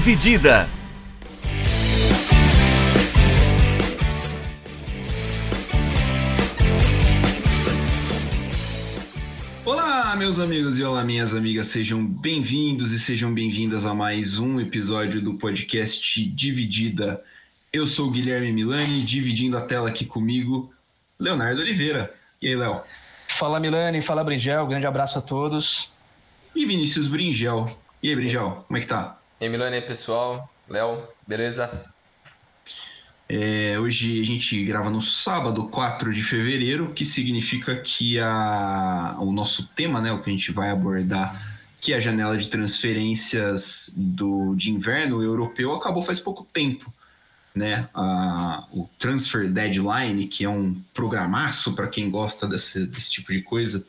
Dividida. Olá, meus amigos e olá, minhas amigas, sejam bem-vindos e sejam bem-vindas a mais um episódio do podcast Dividida. Eu sou o Guilherme Milani, dividindo a tela aqui comigo, Leonardo Oliveira. E aí, Léo? Fala Milani, fala Bringel, grande abraço a todos. E Vinícius Bringel. E aí, Bringel, como é que tá? E aí, Milani, pessoal. Léo, beleza? É, hoje a gente grava no sábado, 4 de fevereiro, que significa que a, o nosso tema, né, o que a gente vai abordar, que é a janela de transferências do, de inverno europeu, acabou faz pouco tempo. Né? A, o Transfer Deadline, que é um programaço para quem gosta desse, desse tipo de coisa,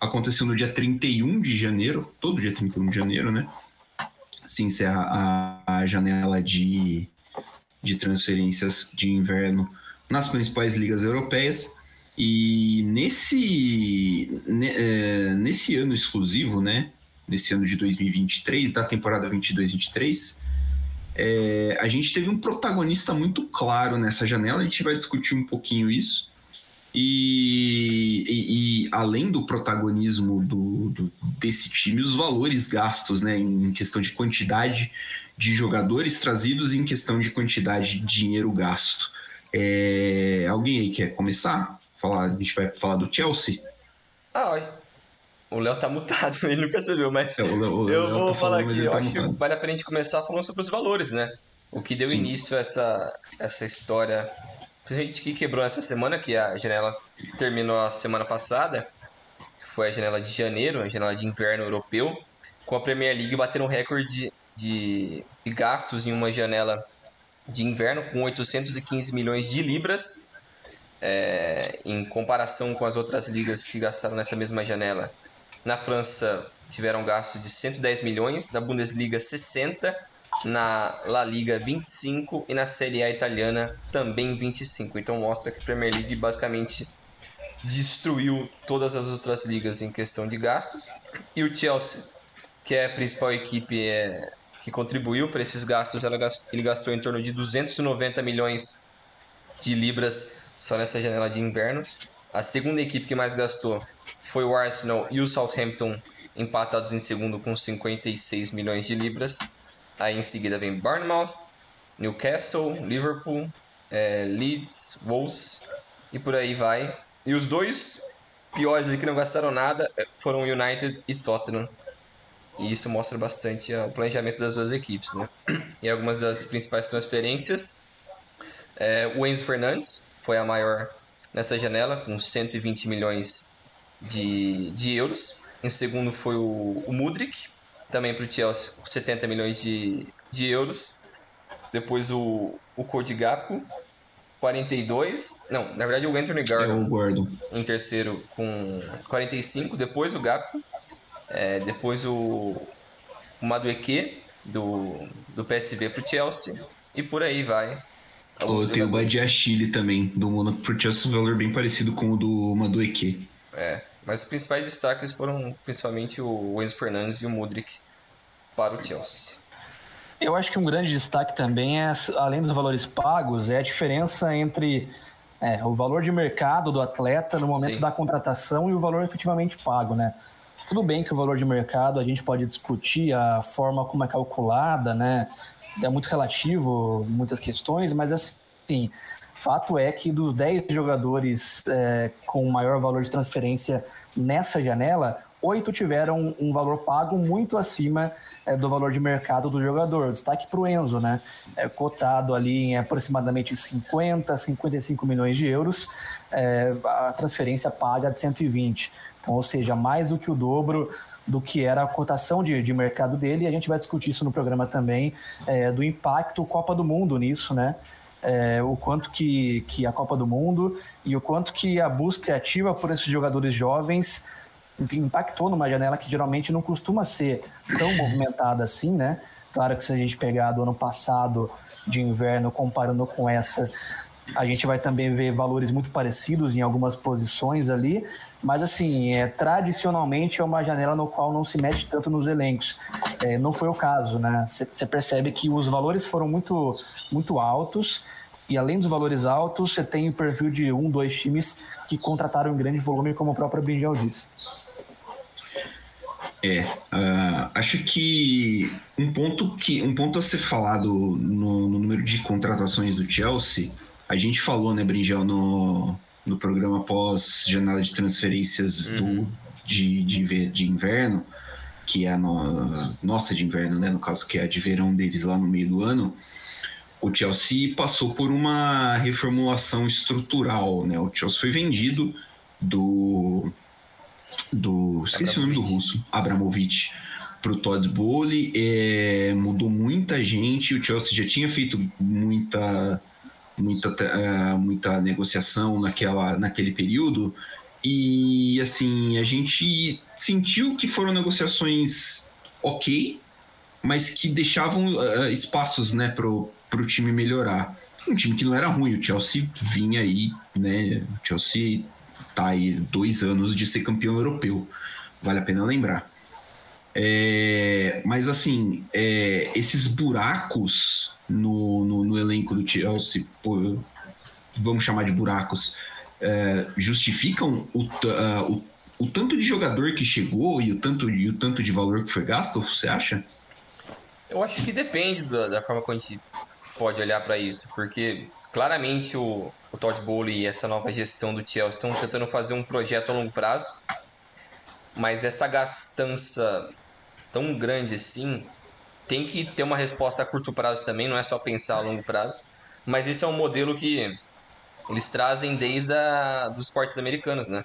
aconteceu no dia 31 de janeiro, todo dia 31 de janeiro, né? Se encerra a, a janela de de transferências de inverno nas principais ligas europeias. E nesse, é, nesse ano exclusivo, né, nesse ano de 2023, da temporada 22-23, é, a gente teve um protagonista muito claro nessa janela, a gente vai discutir um pouquinho isso. E, e, e além do protagonismo do, do, desse time, os valores gastos né, em questão de quantidade de jogadores trazidos em questão de quantidade de dinheiro gasto. É, alguém aí quer começar? Falar, a gente vai falar do Chelsea? Ah, oi. O Léo tá mutado, ele não percebeu, mas é, o o eu vou tá falar aqui. Eu tá acho mutado. que vale a pena a gente começar falando sobre os valores, né? O que deu Sim. início a essa, essa história, principalmente que quebrou essa semana, que a janela terminou a semana passada, que foi a janela de janeiro, a janela de inverno europeu, com a Premier League batendo um recorde de, de gastos em uma janela de inverno com 815 milhões de libras, é, em comparação com as outras ligas que gastaram nessa mesma janela. Na França tiveram gasto de 110 milhões, na Bundesliga 60, na La Liga 25 e na Série A italiana também 25. Então mostra que a Premier League basicamente destruiu todas as outras ligas em questão de gastos. E o Chelsea, que é a principal equipe é, que contribuiu para esses gastos, ele gastou em torno de 290 milhões de libras só nessa janela de inverno. A segunda equipe que mais gastou foi o Arsenal e o Southampton, empatados em segundo com 56 milhões de libras. Aí em seguida vem Bournemouth, Newcastle, Liverpool, é, Leeds, Wolves e por aí vai. E os dois piores ali que não gastaram nada é, foram United e Tottenham, e isso mostra bastante o planejamento das duas equipes. Né? E algumas das principais transferências, é, o Enzo Fernandes foi a maior nessa janela, com 120 milhões de, de euros. Em segundo foi o, o Mudrik, também para o Chelsea, com 70 milhões de, de euros. Depois o, o Cody Gakpo, 42. Não, na verdade o Anthony Gordon, é o Gordon. em terceiro com 45. Depois o Gakpo é, depois o, o Madueke do, do PSV para o Chelsea. E por aí vai. Oh, tem o Badiachile também, do Monaco pro Chelsea, um valor bem parecido com o do Madueke. É, mas os principais destaques foram principalmente o Enzo Fernandes e o Mudrik para o Chelsea. Eu acho que um grande destaque também é, além dos valores pagos, é a diferença entre é, o valor de mercado do atleta no momento Sim. da contratação e o valor efetivamente pago, né? Tudo bem que o valor de mercado a gente pode discutir a forma como é calculada, né? É muito relativo, muitas questões, mas assim, fato é que dos 10 jogadores é, com maior valor de transferência nessa janela, oito tiveram um valor pago muito acima é, do valor de mercado do jogador. Destaque para o Enzo, né? É, cotado ali em aproximadamente 50, 55 milhões de euros, é, a transferência paga de 120. Então, ou seja, mais do que o dobro do que era a cotação de, de mercado dele, e a gente vai discutir isso no programa também, é, do impacto Copa do Mundo nisso, né? É, o quanto que, que a Copa do Mundo e o quanto que a busca ativa por esses jogadores jovens enfim, impactou numa janela que geralmente não costuma ser tão movimentada assim, né? Claro que se a gente pegar do ano passado de inverno comparando com essa, A gente vai também ver valores muito parecidos em algumas posições ali, mas assim, é, tradicionalmente é uma janela no qual não se mete tanto nos elencos. É, não foi o caso, né? Você percebe que os valores foram muito, muito altos e além dos valores altos, você tem o perfil de um, dois times que contrataram em grande volume, como o próprio Brinjal disse. É, uh, acho que um ponto que um ponto a ser falado no, no, número de contratações do Chelsea, a gente falou, né, Brinjal, no, no programa pós janela de transferências uhum. do, de, de, de inverno, que é a no, nossa de inverno, né, no caso que é a de verão deles lá no meio do ano, o Chelsea passou por uma reformulação estrutural, né? O Chelsea foi vendido do do esqueci o nome do russo, Abramovich, para o Todd Bowley, é, mudou muita gente. O Chelsea já tinha feito muita muita uh, muita negociação naquela naquele período e assim a gente sentiu que foram negociações ok, mas que deixavam uh, espaços, né, para o time melhorar. Um time que não era ruim, o Chelsea vinha aí, né? O Chelsea tá aí dois anos de ser campeão europeu, vale a pena lembrar. É, mas assim, é, esses buracos no, no, no, elenco do Chelsea, pô, vamos chamar de buracos, é, justificam o, uh, o, o, tanto de jogador que chegou e o tanto, e o tanto de valor que foi gasto, você acha? Eu acho que depende da, da forma como a gente pode olhar para isso, porque claramente o, o Todd Bowley e essa nova gestão do Chelsea estão tentando fazer um projeto a longo prazo, mas essa gastança tão grande assim tem que ter uma resposta a curto prazo também, não é só pensar a longo prazo. Mas esse é um modelo que eles trazem desde a, dos esportes americanos, né?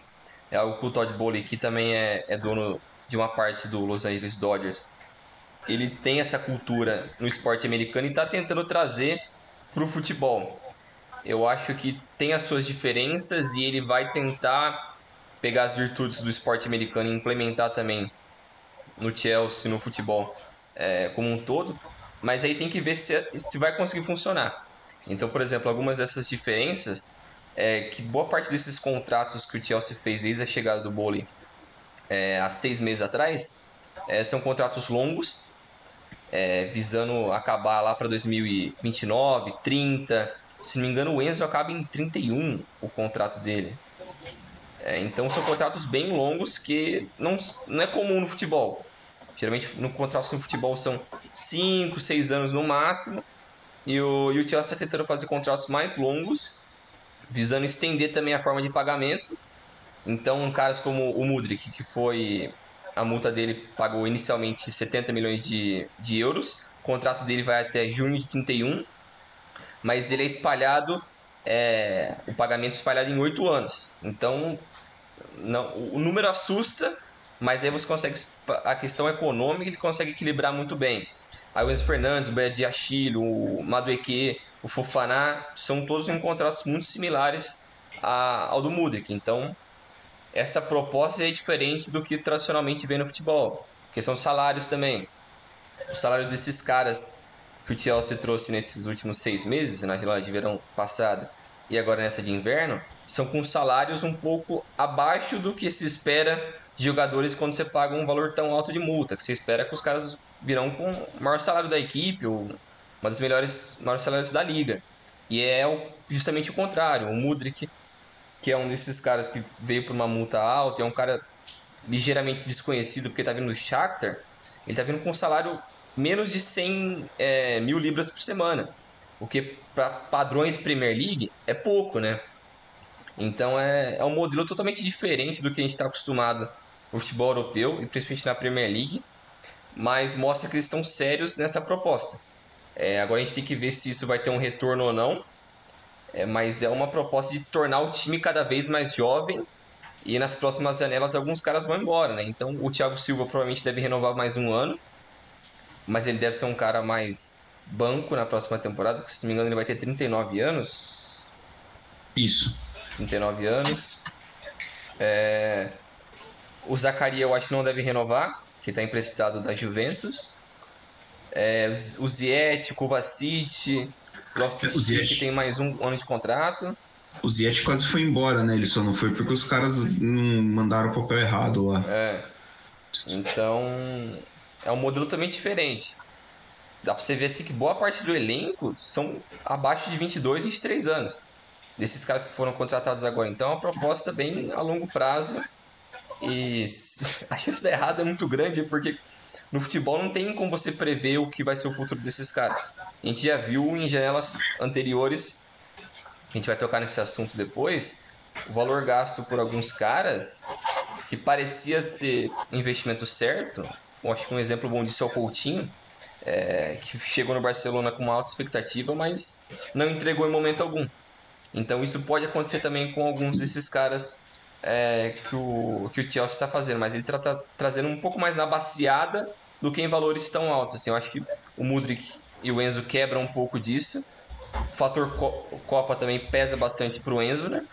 É algo que o Todd Bowley, que também é, é dono de uma parte do Los Angeles Dodgers, ele tem essa cultura no esporte americano e está tentando trazer para o futebol. Eu acho que tem as suas diferenças e ele vai tentar pegar as virtudes do esporte americano e implementar também no Chelsea, no futebol é, como um todo. Mas aí tem que ver se, se vai conseguir funcionar. Então, por exemplo, algumas dessas diferenças é que boa parte desses contratos que o Chelsea fez desde a chegada do Bowley é, há seis meses atrás é, são contratos longos é, visando acabar lá para 2029, 30. Se não me engano, o Enzo acaba em 31 o contrato dele. É, então são contratos bem longos que não, não é comum no futebol. Geralmente no contratos no futebol são 5, 6 anos no máximo. E o, e o Chelsea está tentando fazer contratos mais longos, visando estender também a forma de pagamento. Então, caras como o Mudrik, que foi a multa dele pagou inicialmente 70 milhões de, de euros. O contrato dele vai até junho de 31, mas ele é espalhado, é, o pagamento é espalhado em oito anos. Então, não, o número assusta, mas aí você consegue, a questão econômica ele consegue equilibrar muito bem. Aí o Enzo Fernandes, o Bad Achille, o Madueque, o Fofaná, são todos em contratos muito similares ao do Mudrik. Então, essa proposta é diferente do que tradicionalmente vem no futebol, que são salários também. Os salários desses caras que o Chelsea trouxe nesses últimos seis meses, na janela de verão passada e agora nessa de inverno, são com salários um pouco abaixo do que se espera de jogadores quando você paga um valor tão alto de multa, que você espera que os caras virão com o maior salário da equipe ou uma das melhores maiores salários da liga. E é justamente o contrário. O Mudrik que é um desses caras que veio por uma multa alta, é um cara ligeiramente desconhecido porque tá vindo do Shakhtar, ele tá vindo com um salário menos de 100 é, mil libras por semana, o que para padrões Premier League é pouco, né? Então é, é um modelo totalmente diferente do que a gente está acostumado no futebol europeu e principalmente na Premier League, mas mostra que eles estão sérios nessa proposta. É, agora a gente tem que ver se isso vai ter um retorno ou não. É, mas é uma proposta de tornar o time cada vez mais jovem e nas próximas janelas alguns caras vão embora, né? Então o Thiago Silva provavelmente deve renovar mais um ano, mas ele deve ser um cara mais banco na próxima temporada, porque se não me engano ele vai ter 39 anos. Isso. 39 anos. É... O Zacaria eu acho que não deve renovar, que está emprestado da Juventus. É... O Ziet, o Kovacic, Loftus Cheek tem mais um ano de contrato. O Ziet quase foi embora, né? Ele só não foi porque os caras não mandaram o papel errado lá. É. Então, é um modelo também diferente. Dá pra você ver assim que boa parte do elenco são abaixo de 22, 23 anos. Desses caras que foram contratados agora. Então, é uma proposta bem a longo prazo. E a chance de dar errado é muito grande, porque no futebol não tem como você prever o que vai ser o futuro desses caras. A gente já viu em janelas anteriores, a gente vai tocar nesse assunto depois, o valor gasto por alguns caras que parecia ser investimento certo. Eu acho que um exemplo bom disso é o Coutinho, é, que chegou no Barcelona com uma alta expectativa, mas não entregou em momento algum. Então isso pode acontecer também com alguns desses caras é, que, o, que o Chelsea está fazendo, mas ele está tá trazendo um pouco mais na baseada do que em valores tão altos. Assim, eu acho que o Mudrik e o Enzo quebram um pouco disso. O fator Copa também pesa bastante para o Enzo, né?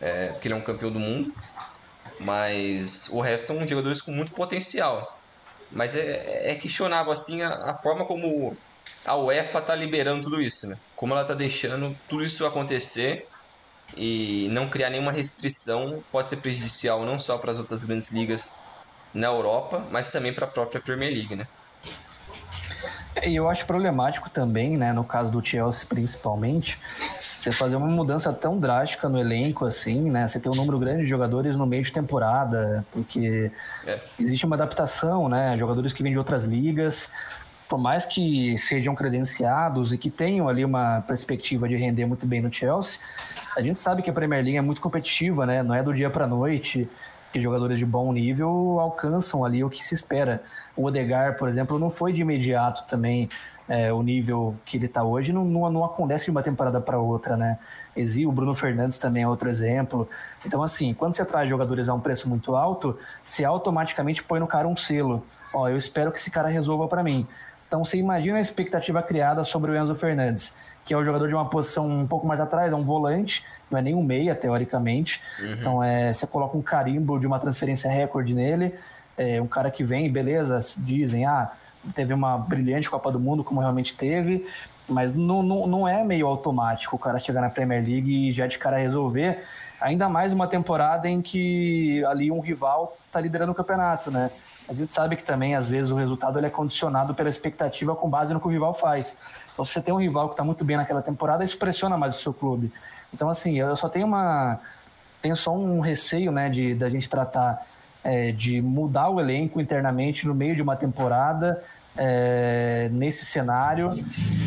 É, porque ele é um campeão do mundo. Mas o resto são jogadores com muito potencial. Mas é, é questionável assim a, a, forma como a UEFA está liberando tudo isso, né? Como ela está deixando tudo isso acontecer e não criar nenhuma restrição pode ser prejudicial não só para as outras grandes ligas na Europa, mas também para a própria Premier League, né? E eu acho problemático também, né, no caso do Chelsea principalmente, você fazer uma mudança tão drástica no elenco assim, né? Você ter um número grande de jogadores no meio de temporada, porque é. existe uma adaptação, né? Jogadores que vêm de outras ligas, por mais que sejam credenciados e que tenham ali uma perspectiva de render muito bem no Chelsea, a gente sabe que a Premier League é muito competitiva, né? Não é do dia para noite que jogadores de bom nível alcançam ali o que se espera. O Odegar, por exemplo, não foi de imediato também é, o nível que ele está hoje, não, não, não, acontece de uma temporada para outra, né? Exi, o Bruno Fernandes também é outro exemplo. Então, assim, quando você traz jogadores a um preço muito alto, você automaticamente põe no cara um selo. Ó, eu espero que esse cara resolva para mim. Então, você imagina a expectativa criada sobre o Enzo Fernandes, que é o jogador de uma posição um pouco mais atrás, é um volante, não é nem um meia, teoricamente. Uhum. Então, é, você coloca um carimbo de uma transferência recorde nele, é, um cara que vem, beleza, dizem, ah, teve uma brilhante Copa do Mundo, como realmente teve, mas não, não, não é meio automático o cara chegar na Premier League e já de cara resolver, ainda mais uma temporada em que ali um rival está liderando o campeonato, né? A gente sabe que também, às vezes, o resultado ele é condicionado pela expectativa com base no que o rival faz. Então, se você tem um rival que está muito bem naquela temporada, isso pressiona mais o seu clube. Então, assim, eu só tenho uma. Tenho só um receio, né, de da gente tratar é, de mudar o elenco internamente no meio de uma temporada, é, nesse cenário,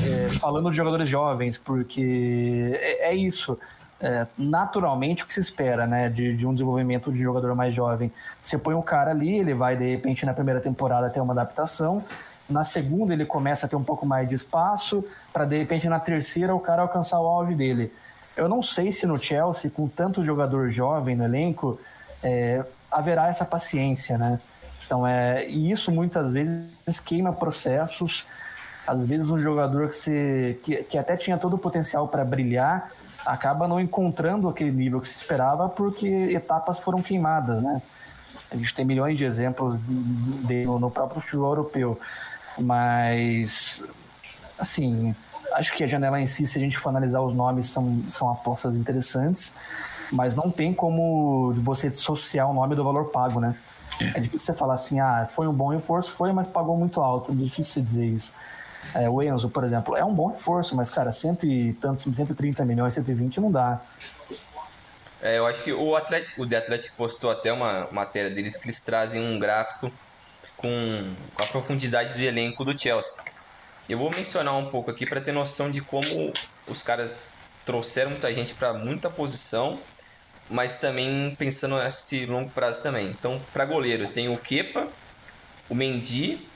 é, falando de jogadores jovens, porque é, é isso. É, naturalmente o que se espera né, de, de, um desenvolvimento de jogador mais jovem. Você põe um cara ali, ele vai de repente na primeira temporada ter uma adaptação, na segunda ele começa a ter um pouco mais de espaço, para de repente na terceira o cara alcançar o auge dele. Eu não sei se no Chelsea, com tanto jogador jovem no elenco, é, haverá essa paciência, né? Então, é, e isso muitas vezes queima processos. Às vezes um jogador que, se, que, que até tinha todo o potencial para brilhar acaba não encontrando aquele nível que se esperava porque etapas foram queimadas, né? A gente tem milhões de exemplos de, no próprio futebol europeu, mas assim, acho que a janela em si, se a gente for analisar os nomes, são, são apostas interessantes, mas não tem como você dissociar o nome do valor pago, né? É difícil você falar assim, ah, foi um bom reforço, foi, mas pagou muito alto. É difícil você dizer isso. É, o Enzo, por exemplo, é um bom reforço, mas, cara, cento e tantos, 130 milhões, 120 não dá. É, eu acho que o Atlético, o The Atlético postou até uma matéria deles que eles trazem um gráfico com, com a profundidade do elenco do Chelsea. Eu vou mencionar um pouco aqui para ter noção de como os caras trouxeram muita gente para muita posição, mas também pensando nesse longo prazo também. Então, para goleiro, tem o Kepa, o Mendy,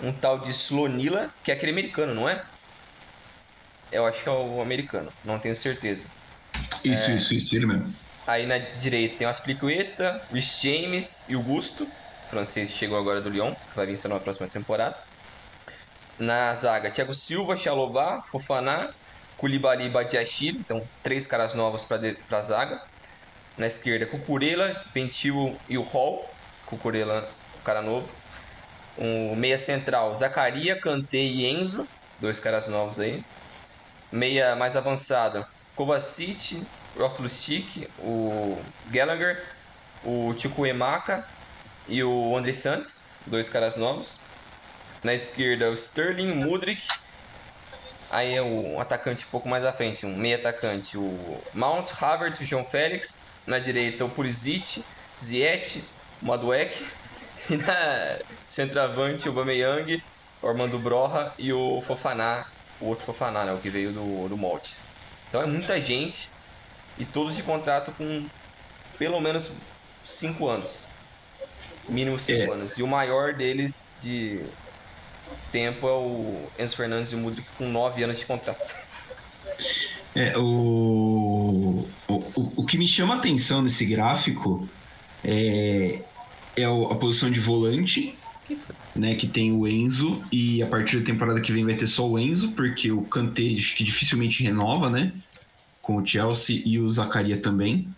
um tal de Slonila, que é aquele americano, não é? Eu acho que é o americano, não tenho certeza. Isso, é... isso, isso, ele mesmo. Aí na direita tem o Aspliqueta, Rich James e o Gusto, o francês chegou agora do Lyon, que vai vencer na próxima temporada. Na zaga, Thiago Silva, Chalobah, Fofaná, Koulibaly e Badiachile, então três caras novos para a zaga. Na esquerda, Cucurella, Pentil e o Hall. Cucurella, cara novo. Um meia central, Zacaria, Kanté e Enzo, dois caras novos aí. Meia mais avançado. Kovacic, o Stick, o Gallagher, o Chico Emaka e o André Santos, dois caras novos. Na esquerda, o Sterling, Mudrik. Aí é um atacante um pouco mais à frente, um meio atacante, o Mount, Havertz, o João Félix. Na direita, o Pulisic, Ziet, Maduek. E na centroavante, o Bameyang, o Armando Broha e o Fofaná, o outro Fofaná, né, o que veio do, do molde. Então é muita gente e todos de contrato com pelo menos 5 anos. Mínimo 5 é. anos. E o maior deles de tempo é o Enzo Fernandes e o Mudrik com 9 anos de contrato. É, o, o, o que me chama a atenção nesse gráfico é, é a posição de volante, né, que tem o Enzo, e a partir da temporada que vem vai ter só o Enzo, porque o Kanté acho que dificilmente renova, né? Com o Chelsea e o Zacaria também.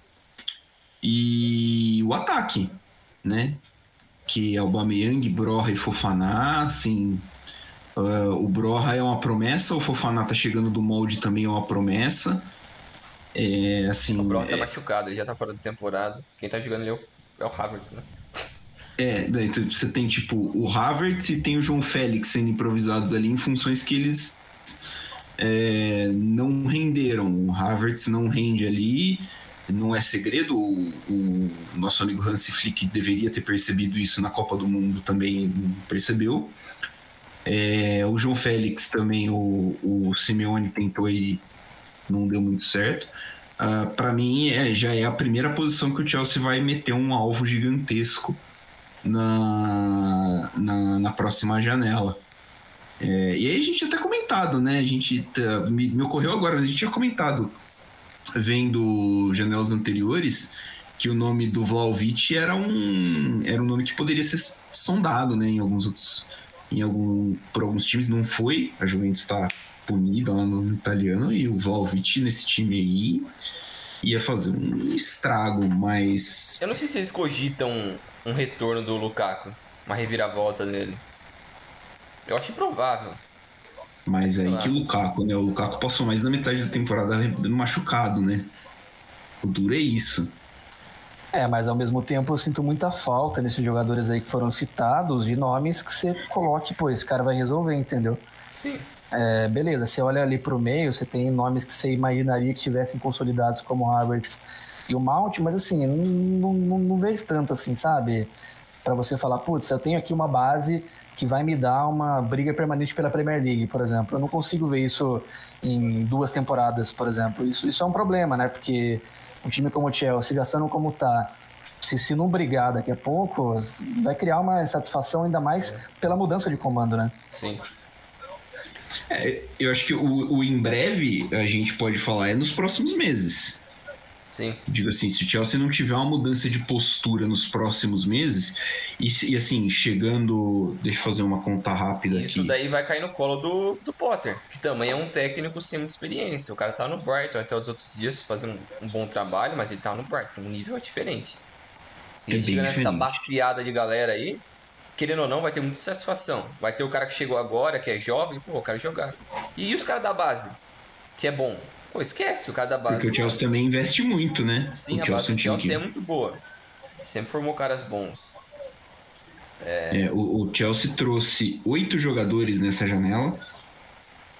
E o ataque, né? Que é o Bameyang, Broha e Fofaná, assim... Uh, o Broha é uma promessa, o Fofaná tá chegando do molde também é uma promessa. É, assim, o Broha tá é... machucado, ele já tá fora da temporada. Quem tá jogando ele é o, é o Havertz, né? É, daí você tem tipo o Havertz e tem o João Félix sendo improvisados ali em funções que eles é, não renderam. O Havertz não rende ali, não é segredo. O, o, nosso amigo Hansi Flick deveria ter percebido isso na Copa do Mundo, também percebeu. É, o João Félix também, o, o Simeone tentou e não deu muito certo. Uh, ah, para mim, é, já é a primeira posição que o Chelsea vai meter um alvo gigantesco na, na, na próxima janela. É, e aí a gente tinha até comentado, né? A gente tá, me, me, ocorreu agora, a gente tinha comentado vendo janelas anteriores que o nome do Vlaovic era um era um nome que poderia ser sondado, né? Em alguns outros, em algum por alguns times não foi. A Juventus está punida lá no italiano e o Vlaovic nesse time aí ia fazer um estrago, mas eu não sei se eles cogitam um retorno do Lukaku, uma reviravolta dele. Eu acho improvável. Mas Sei aí lá. que o Lukaku, né? O Lukaku passou mais da metade da temporada machucado, né? O duro é isso. É, mas ao mesmo tempo eu sinto muita falta nesses jogadores aí que foram citados de nomes que você coloque, pô, esse cara vai resolver, entendeu? Sim. É, beleza, você olha ali pro meio, você tem nomes que você imaginaria que tivessem consolidados como o Havertz e o Mount, mas assim, não, não, não vejo tanto assim, sabe? Para você falar, putz, eu tenho aqui uma base que vai me dar uma briga permanente pela Premier League, por exemplo. Eu não consigo ver isso em duas temporadas, por exemplo. Isso, isso é um problema, né? Porque um time como o Chelsea, gastando como tá, se, se não brigar daqui a pouco, vai criar uma insatisfação ainda mais pela mudança de comando, né? Sim. É, eu acho que o, o em breve a gente pode falar é nos próximos meses. Sim. Digo assim, se o Chelsea não tiver uma mudança de postura nos próximos meses, e, e assim, chegando. Deixa eu fazer uma conta rápida Isso aqui. daí vai cair no colo do, do Potter, que também é um técnico sem muita experiência. O cara tá no Brighton até os outros dias fazendo um, um bom trabalho, mas ele tá no Brighton, um nível é diferente. E é chega nessa baciada de galera aí, querendo ou não, vai ter muita satisfação. Vai ter o cara que chegou agora, que é jovem, pô, eu quero jogar. E os caras da base, que é bom. Pô, esquece o cara da base. Porque o Chelsea também investe muito, né? Sim, o a base do Chelsea é muito boa. Sempre formou caras bons. É... É, o, o, Chelsea trouxe oito jogadores nessa janela.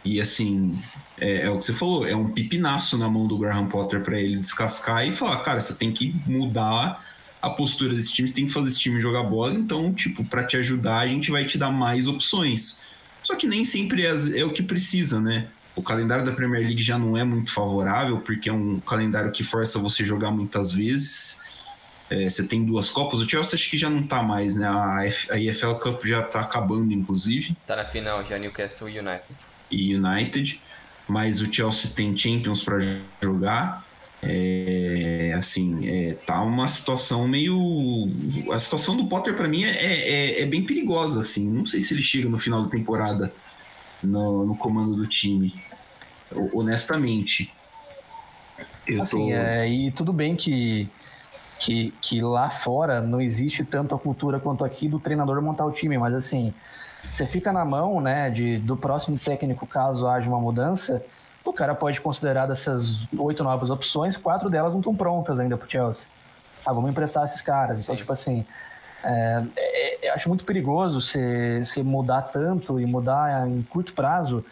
E assim, é, é, o que você falou, é um pipinaço na mão do Graham Potter para ele descascar e falar, cara, você tem que mudar a postura desse time, você tem que fazer esse time jogar bola, então, tipo, para te ajudar, a gente vai te dar mais opções. Só que nem sempre é, é o que precisa, né? O calendário da Premier League já não é muito favorável, porque é um calendário que força você jogar muitas vezes. É, você tem duas Copas, o Chelsea acho que já não tá mais, né? A, F, a EFL Cup já tá acabando, inclusive. Tá na final já, Newcastle United. E United. Mas o Chelsea tem Champions para jogar. É, assim, é, tá uma situação meio. A situação do Potter para mim é, é, é, bem perigosa, assim. Não sei se ele chega no final da temporada no, no comando do time. Honestamente. Eu assim, tô... é, e tudo bem que, que, que lá fora não existe tanto a cultura quanto aqui do treinador montar o time, mas assim, você fica na mão né, de, do próximo técnico caso haja uma mudança o cara pode considerar dessas oito novas opções, quatro delas não estão prontas ainda para o Chelsea. Ah, vamos emprestar esses caras. Então, Sim. tipo assim, é, é, eu acho muito perigoso você, você mudar tanto e mudar em curto prazo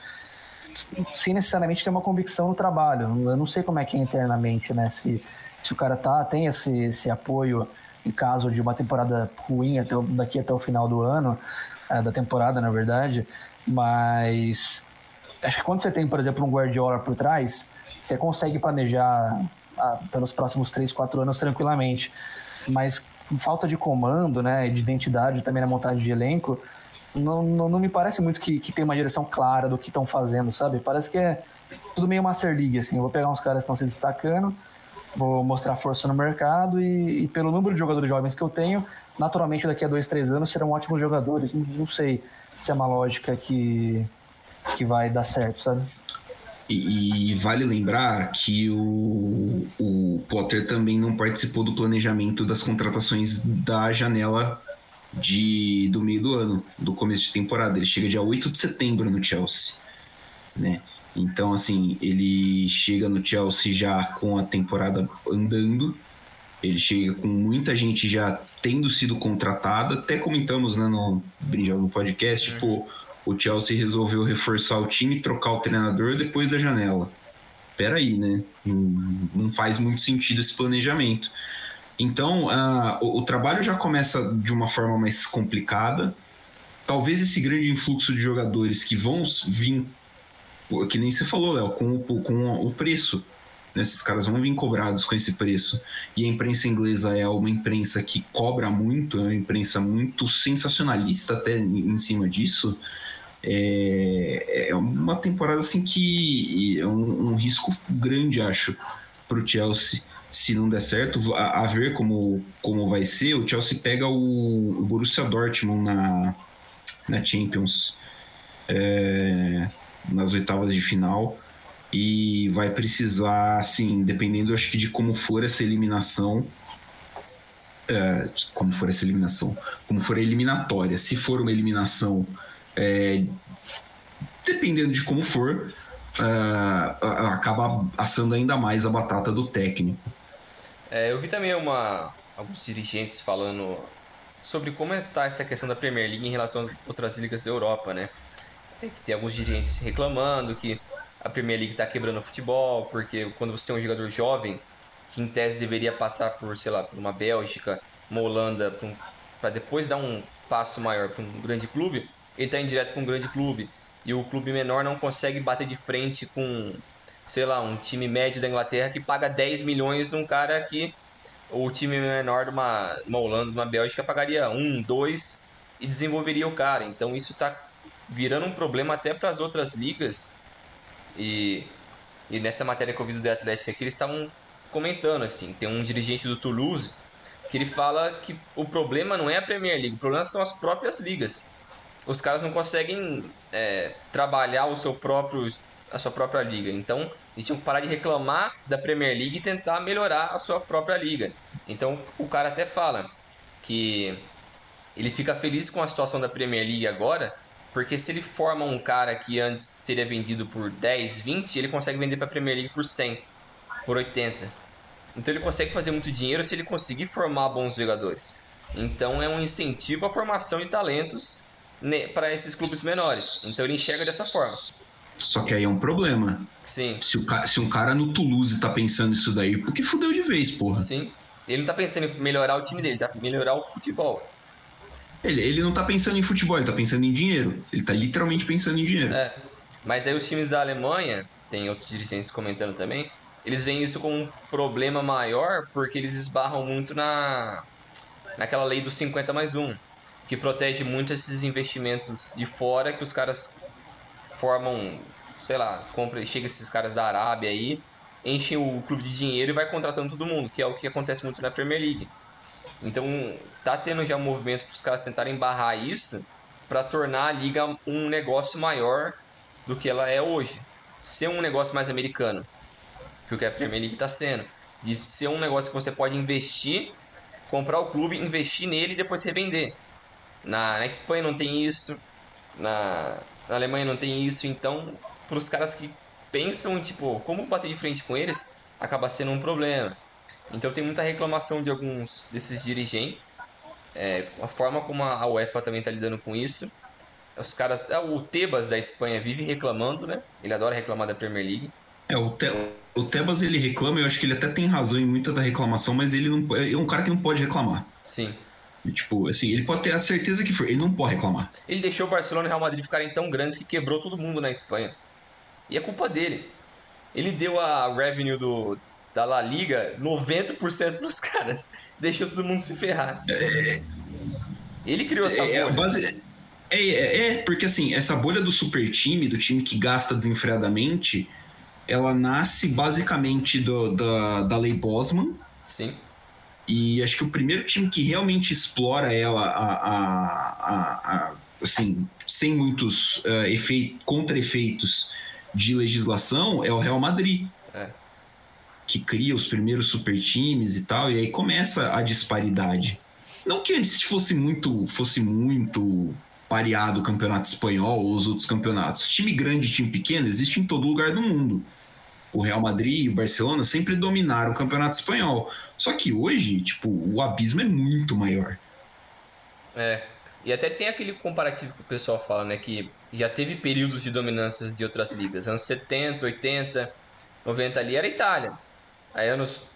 sem necessariamente ter uma convicção no trabalho. Eu não sei como é que é internamente, né? Se, se o cara tá, tem esse, esse apoio em caso de uma temporada ruim até, daqui até o final do ano, é, da temporada, na verdade, mas acho que quando você tem, por exemplo, um Guardiola por trás, você consegue planejar ah, pelos próximos 3, 4 anos tranquilamente. Mas falta de comando, né, de identidade também na montagem de elenco, não, não, não me parece muito que, que tem uma direção clara do que estão fazendo, sabe? Parece que é tudo meio Master League, assim. Eu vou pegar uns caras que estão se destacando, vou mostrar força no mercado e, e, pelo número de jogadores jovens que eu tenho, naturalmente daqui a dois, três anos serão ótimos jogadores. Não, não sei se é uma lógica que, que vai dar certo, sabe? E, e, vale lembrar que o, o Potter também não participou do planejamento das contratações da janela de, do meio do ano, do começo de temporada. Ele chega dia 8 de setembro no Chelsea, né? Então, assim, ele chega no Chelsea já com a temporada andando, ele chega com muita gente já tendo sido contratada, até comentamos né, no, no podcast, uhum. tipo, o Chelsea resolveu reforçar o time e trocar o treinador depois da janela. Peraí, né? Não, faz muito sentido esse planejamento. Então, uh, o, o, trabalho já começa de uma forma mais complicada. Talvez esse grande influxo de jogadores que vão vir, que nem você falou, Léo, com, com o preço. Né? Esses caras vão vir cobrados com esse preço. E a imprensa inglesa é uma imprensa que cobra muito, é uma imprensa muito sensacionalista até em cima disso. É, é uma temporada assim que é um, um risco grande, acho, para o Chelsea. Se não der certo, a, a, ver como, como vai ser, o Chelsea pega o, o Borussia Dortmund na, na Champions é, nas oitavas de final e vai precisar, assim, dependendo, acho que de como for essa eliminação, é, como for essa eliminação, como for a eliminatória, se for uma eliminação é, dependendo de como for, uh, acaba assando ainda mais a batata do técnico. É, eu vi também uma, alguns dirigentes falando sobre como está essa questão da Premier League em relação a outras ligas da Europa, né? É que tem alguns dirigentes reclamando que a Premier League está quebrando o futebol, porque quando você tem um jogador jovem, que em tese deveria passar por, sei lá, por uma Bélgica, uma Holanda, para um, depois dar um passo maior para um grande clube, ele está em direto com um grande clube e o clube menor não consegue bater de frente com, sei lá, um time médio da Inglaterra que paga 10 milhões num cara que o time menor de uma, uma Holanda, de uma Bélgica pagaria 1, 2 e desenvolveria o cara. Então isso está virando um problema até para as outras ligas. E, e nessa matéria que eu vi do The Athletic aqui, eles estavam comentando assim, tem um dirigente do Toulouse que ele fala que o problema não é a Premier League, o problema são as próprias ligas os caras não conseguem é, trabalhar o seu próprio, a sua própria liga. Então, eles tinham que parar de reclamar da Premier League e tentar melhorar a sua própria liga. Então, o cara até fala que ele fica feliz com a situação da Premier League agora, porque se ele forma um cara que antes seria vendido por 10, 20, ele consegue vender para a Premier League por 100, por 80. Então ele consegue fazer muito dinheiro se ele conseguir formar bons jogadores. Então é um incentivo à formação de talentos para esses clubes menores. Então ele enxerga dessa forma. Só que aí é um problema. Sim. Se, o, se um cara no Toulouse tá pensando isso daí, porque fudeu de vez, porra. Sim. Ele não tá pensando em melhorar o time dele, ele tá melhorar o futebol. Ele, ele não tá pensando em futebol, ele tá pensando em dinheiro. Ele tá literalmente pensando em dinheiro. É. Mas aí os times da Alemanha, tem outros dirigentes comentando também, eles veem isso como um problema maior porque eles esbarram muito na naquela lei do 50 mais 1 que protege muito esses investimentos de fora que os caras formam, sei lá, compra, chega esses caras da Arábia aí, enchem o clube de dinheiro e vai contratando todo mundo, que é o que acontece muito na Premier League. Então, tá tendo já um movimento para os caras tentarem barrar isso para tornar a liga um negócio maior do que ela é hoje. Ser um negócio mais americano, que o que a Premier League está sendo. De ser um negócio que você pode investir, comprar o clube, investir nele e depois revender. Na, na Espanha não tem isso, na, na Alemanha não tem isso, então para os caras que pensam, tipo, como bater de frente com eles acaba sendo um problema. Então tem muita reclamação de alguns desses dirigentes. É, a forma como a UEFA também está lidando com isso. Os caras. É, o Tebas da Espanha vive reclamando, né? Ele adora reclamar da Premier League. É, o, Te, o Tebas ele reclama, eu acho que ele até tem razão em muita da reclamação, mas ele não é um cara que não pode reclamar. Sim. Tipo, assim, ele pode ter a certeza que foi, ele não pode reclamar. Ele deixou o Barcelona e o Real Madrid ficarem tão grandes que quebrou todo mundo na Espanha. E é culpa dele. Ele deu a revenue do, da La Liga 90% pros caras. Deixou todo mundo se ferrar. É, ele criou essa é, bolha. Base, é, é, é, porque assim, essa bolha do super time, do time que gasta desenfreadamente, ela nasce basicamente do, da, da lei Bosman. Sim. E acho que o primeiro time que realmente explora ela a, a, a, assim, sem muitos uh, efeitos, contra-efeitos de legislação é o Real Madrid. É. Que cria os primeiros super times e tal, e aí começa a disparidade. Não que antes fosse muito, fosse muito pareado o campeonato espanhol ou os outros campeonatos. Time grande e time pequeno existe em todo lugar do mundo. O Real Madrid e o Barcelona sempre dominaram o campeonato espanhol. Só que hoje, tipo, o abismo é muito maior. É. E até tem aquele comparativo que o pessoal fala, né? Que já teve períodos de dominâncias de outras ligas. Anos 70, 80, 90 ali era a Itália. Aí anos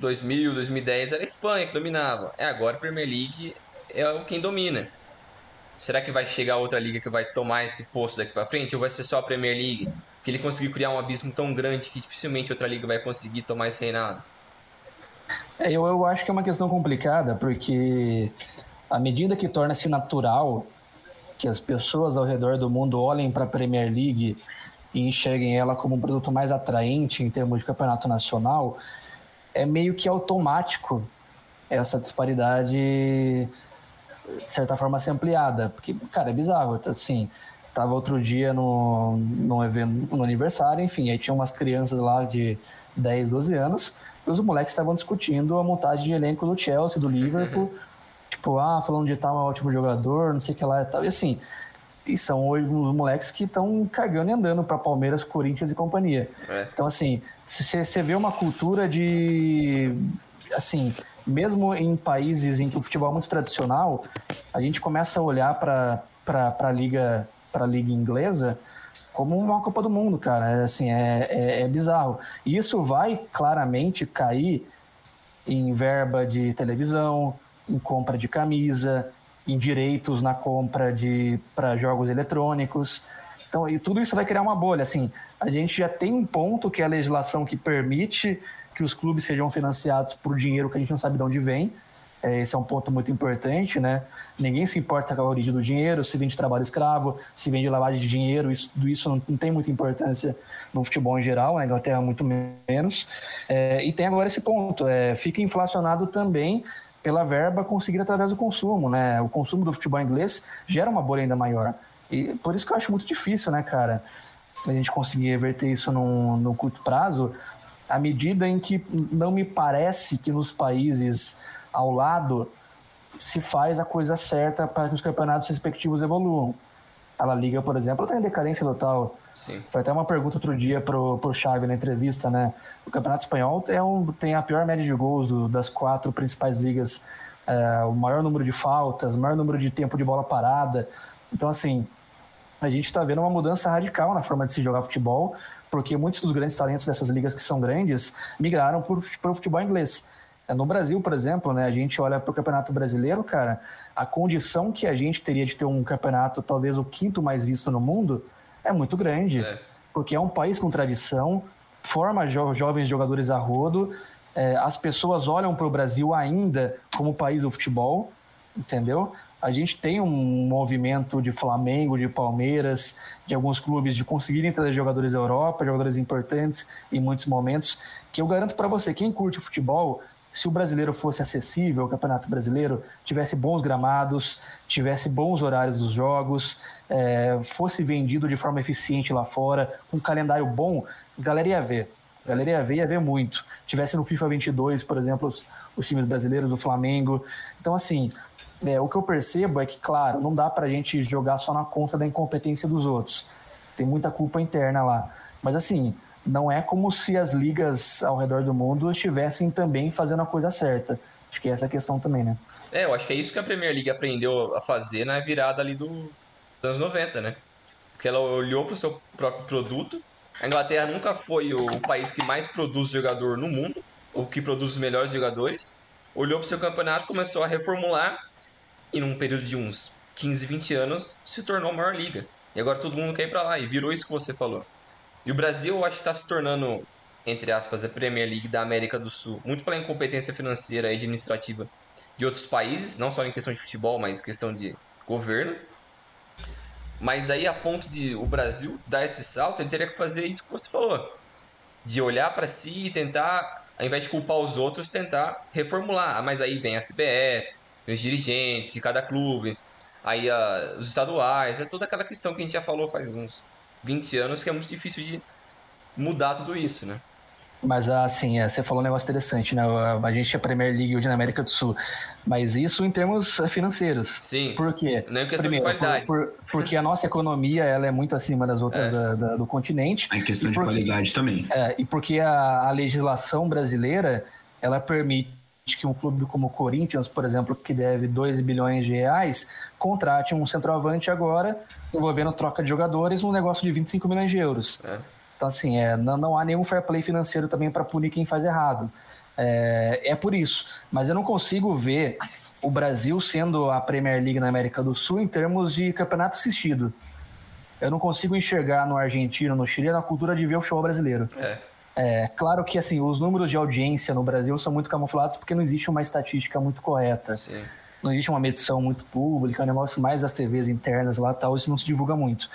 2000, 2010 era a Espanha que dominava. É agora a Premier League é quem domina. Será que vai chegar outra liga que vai tomar esse posto daqui para frente ou vai ser só a Premier League? Que ele conseguiu criar um abismo tão grande que dificilmente outra liga vai conseguir tomar esse reinado. É, eu, eu acho que é uma questão complicada, porque à medida que torna-se natural que as pessoas ao redor do mundo olhem para a Premier League e enxerguem ela como um produto mais atraente em termos de campeonato nacional, é meio que automático essa disparidade, de certa forma, ser ampliada. Porque, cara, é bizarro. Assim, tava outro dia no, no evento, no aniversário, enfim, aí tinha umas crianças lá de 10, 12 anos, e os moleques estavam discutindo a montagem de elenco do Chelsea, do Liverpool, tipo, ah, falando de tal é um ótimo jogador, não sei o que lá e tal. E assim, e são hoje uns moleques que estão cagando e andando para Palmeiras, Corinthians e companhia. É. Então, assim, você vê uma cultura de. Assim, mesmo em países em que o futebol é muito tradicional, a gente começa a olhar para a liga, pra liga inglesa como uma Copa do Mundo, cara. É, assim, é, é, é bizarro. E isso vai claramente cair em verba de televisão, em compra de camisa, em direitos na compra de para jogos eletrônicos. Então, e tudo isso vai criar uma bolha. Assim, a gente já tem um ponto que é a legislação que permite que os clubes sejam financiados por dinheiro que a gente não sabe de onde vem. É, esse é um ponto muito importante, né? Ninguém se importa com a origem do dinheiro, se vem de trabalho escravo, se vem de lavagem de dinheiro, isso, tudo isso não, não tem muita importância no futebol em geral, na Inglaterra muito menos. É, e tem agora esse ponto, é, fica inflacionado também pela verba conseguida através do consumo, né? O consumo do futebol inglês gera uma bolha ainda maior. E por isso que eu acho muito difícil, né, cara, a gente conseguir reverter isso no curto prazo, à medida em que não me parece que nos países ao lado se faz a coisa certa para que os campeonatos respectivos evoluam. A La Liga, por exemplo, está em decadência total. Sim. Foi até uma pergunta outro dia pro, pro Xavi na entrevista, né? O Campeonato Espanhol é um, tem a pior média de gols do, das quatro principais ligas, é, o maior número de faltas, o maior número de tempo de bola parada. Então, assim, a gente está vendo uma mudança radical na forma de se jogar futebol, porque muitos dos grandes talentos dessas ligas que são grandes migraram para o futebol inglês. É, no Brasil, por exemplo, né, a gente olha para o Campeonato Brasileiro, cara, a condição que a gente teria de ter um campeonato, talvez o quinto mais visto no mundo, é muito grande. É. Porque é um país com tradição, forma jo jovens jogadores a rodo, é, as pessoas olham para o Brasil ainda como país do futebol, entendeu? A gente tem um movimento de Flamengo, de Palmeiras, de alguns clubes de conseguirem trazer jogadores da Europa, jogadores importantes em muitos momentos, que eu garanto para você, quem curte futebol se o brasileiro fosse acessível, o Campeonato Brasileiro tivesse bons gramados, tivesse bons horários dos jogos, é, fosse vendido de forma eficiente lá fora, com um calendário bom, a galera ia ver. A galera ia ver, ia ver muito. Tivesse no FIFA 22, por exemplo, os, os times brasileiros, o Flamengo. Então, assim, é, o que eu percebo é que, claro, não dá para a gente jogar só na conta da incompetência dos outros. Tem muita culpa interna lá. Mas assim, não é como se as ligas ao redor do mundo estivessem também fazendo a coisa certa. Acho que essa é a questão também, né? É, eu acho que é isso que a Premier League aprendeu a fazer na virada ali do, dos anos 90, né? Porque ela olhou para o seu próprio produto. A Inglaterra nunca foi o país que mais produz jogador no mundo, ou que produz os melhores jogadores. Olhou para o seu campeonato, começou a reformular e num período de uns 15, 20 anos se tornou a maior liga. E agora todo mundo quer ir para lá e virou isso que você falou. E o Brasil, eu acho que está se tornando, entre aspas, a Premier League da América do Sul, muito pela incompetência financeira e administrativa de outros países, não só em questão de futebol, mas questão de governo. Mas aí, a ponto de o Brasil dar esse salto, ele teria que fazer isso que você falou. De olhar para si e tentar, ao invés de culpar os outros, tentar reformular. Ah, mas aí vem a CBF, os dirigentes de cada clube, aí a, os estaduais, é toda aquela questão que a gente já falou faz uns 20 anos que é muito difícil de mudar tudo isso, né? Mas assim, é, você falou um negócio interessante, né? A gente é Premier League hoje na América do Sul. Mas isso em termos financeiros. Sim. Por quê? Não é questão Primeiro, de qualidade. Por, por, porque a nossa economia ela é muito acima das outras é. da, da, do continente. É questão porque, de qualidade também. É, e porque a, a legislação brasileira ela permite que um clube como o Corinthians, por exemplo, que deve 2 bilhões de reais, contrate um centroavante agora, envolvendo troca de jogadores, um negócio de 25 milhões de euros. É. Então, assim, é, não, não há nenhum fair play financeiro também para punir quem faz errado. É, é por isso. Mas eu não consigo ver o Brasil sendo a Premier League na América do Sul em termos de campeonato assistido. Eu não consigo enxergar no argentino, no Chile, na cultura de ver o futebol brasileiro. É. É, claro que assim, os números de audiência no Brasil são muito camuflados porque não existe uma estatística muito correta. Sim. Não existe uma medição muito pública, é um negócio mais das TVs internas lá tal, isso não se divulga muito.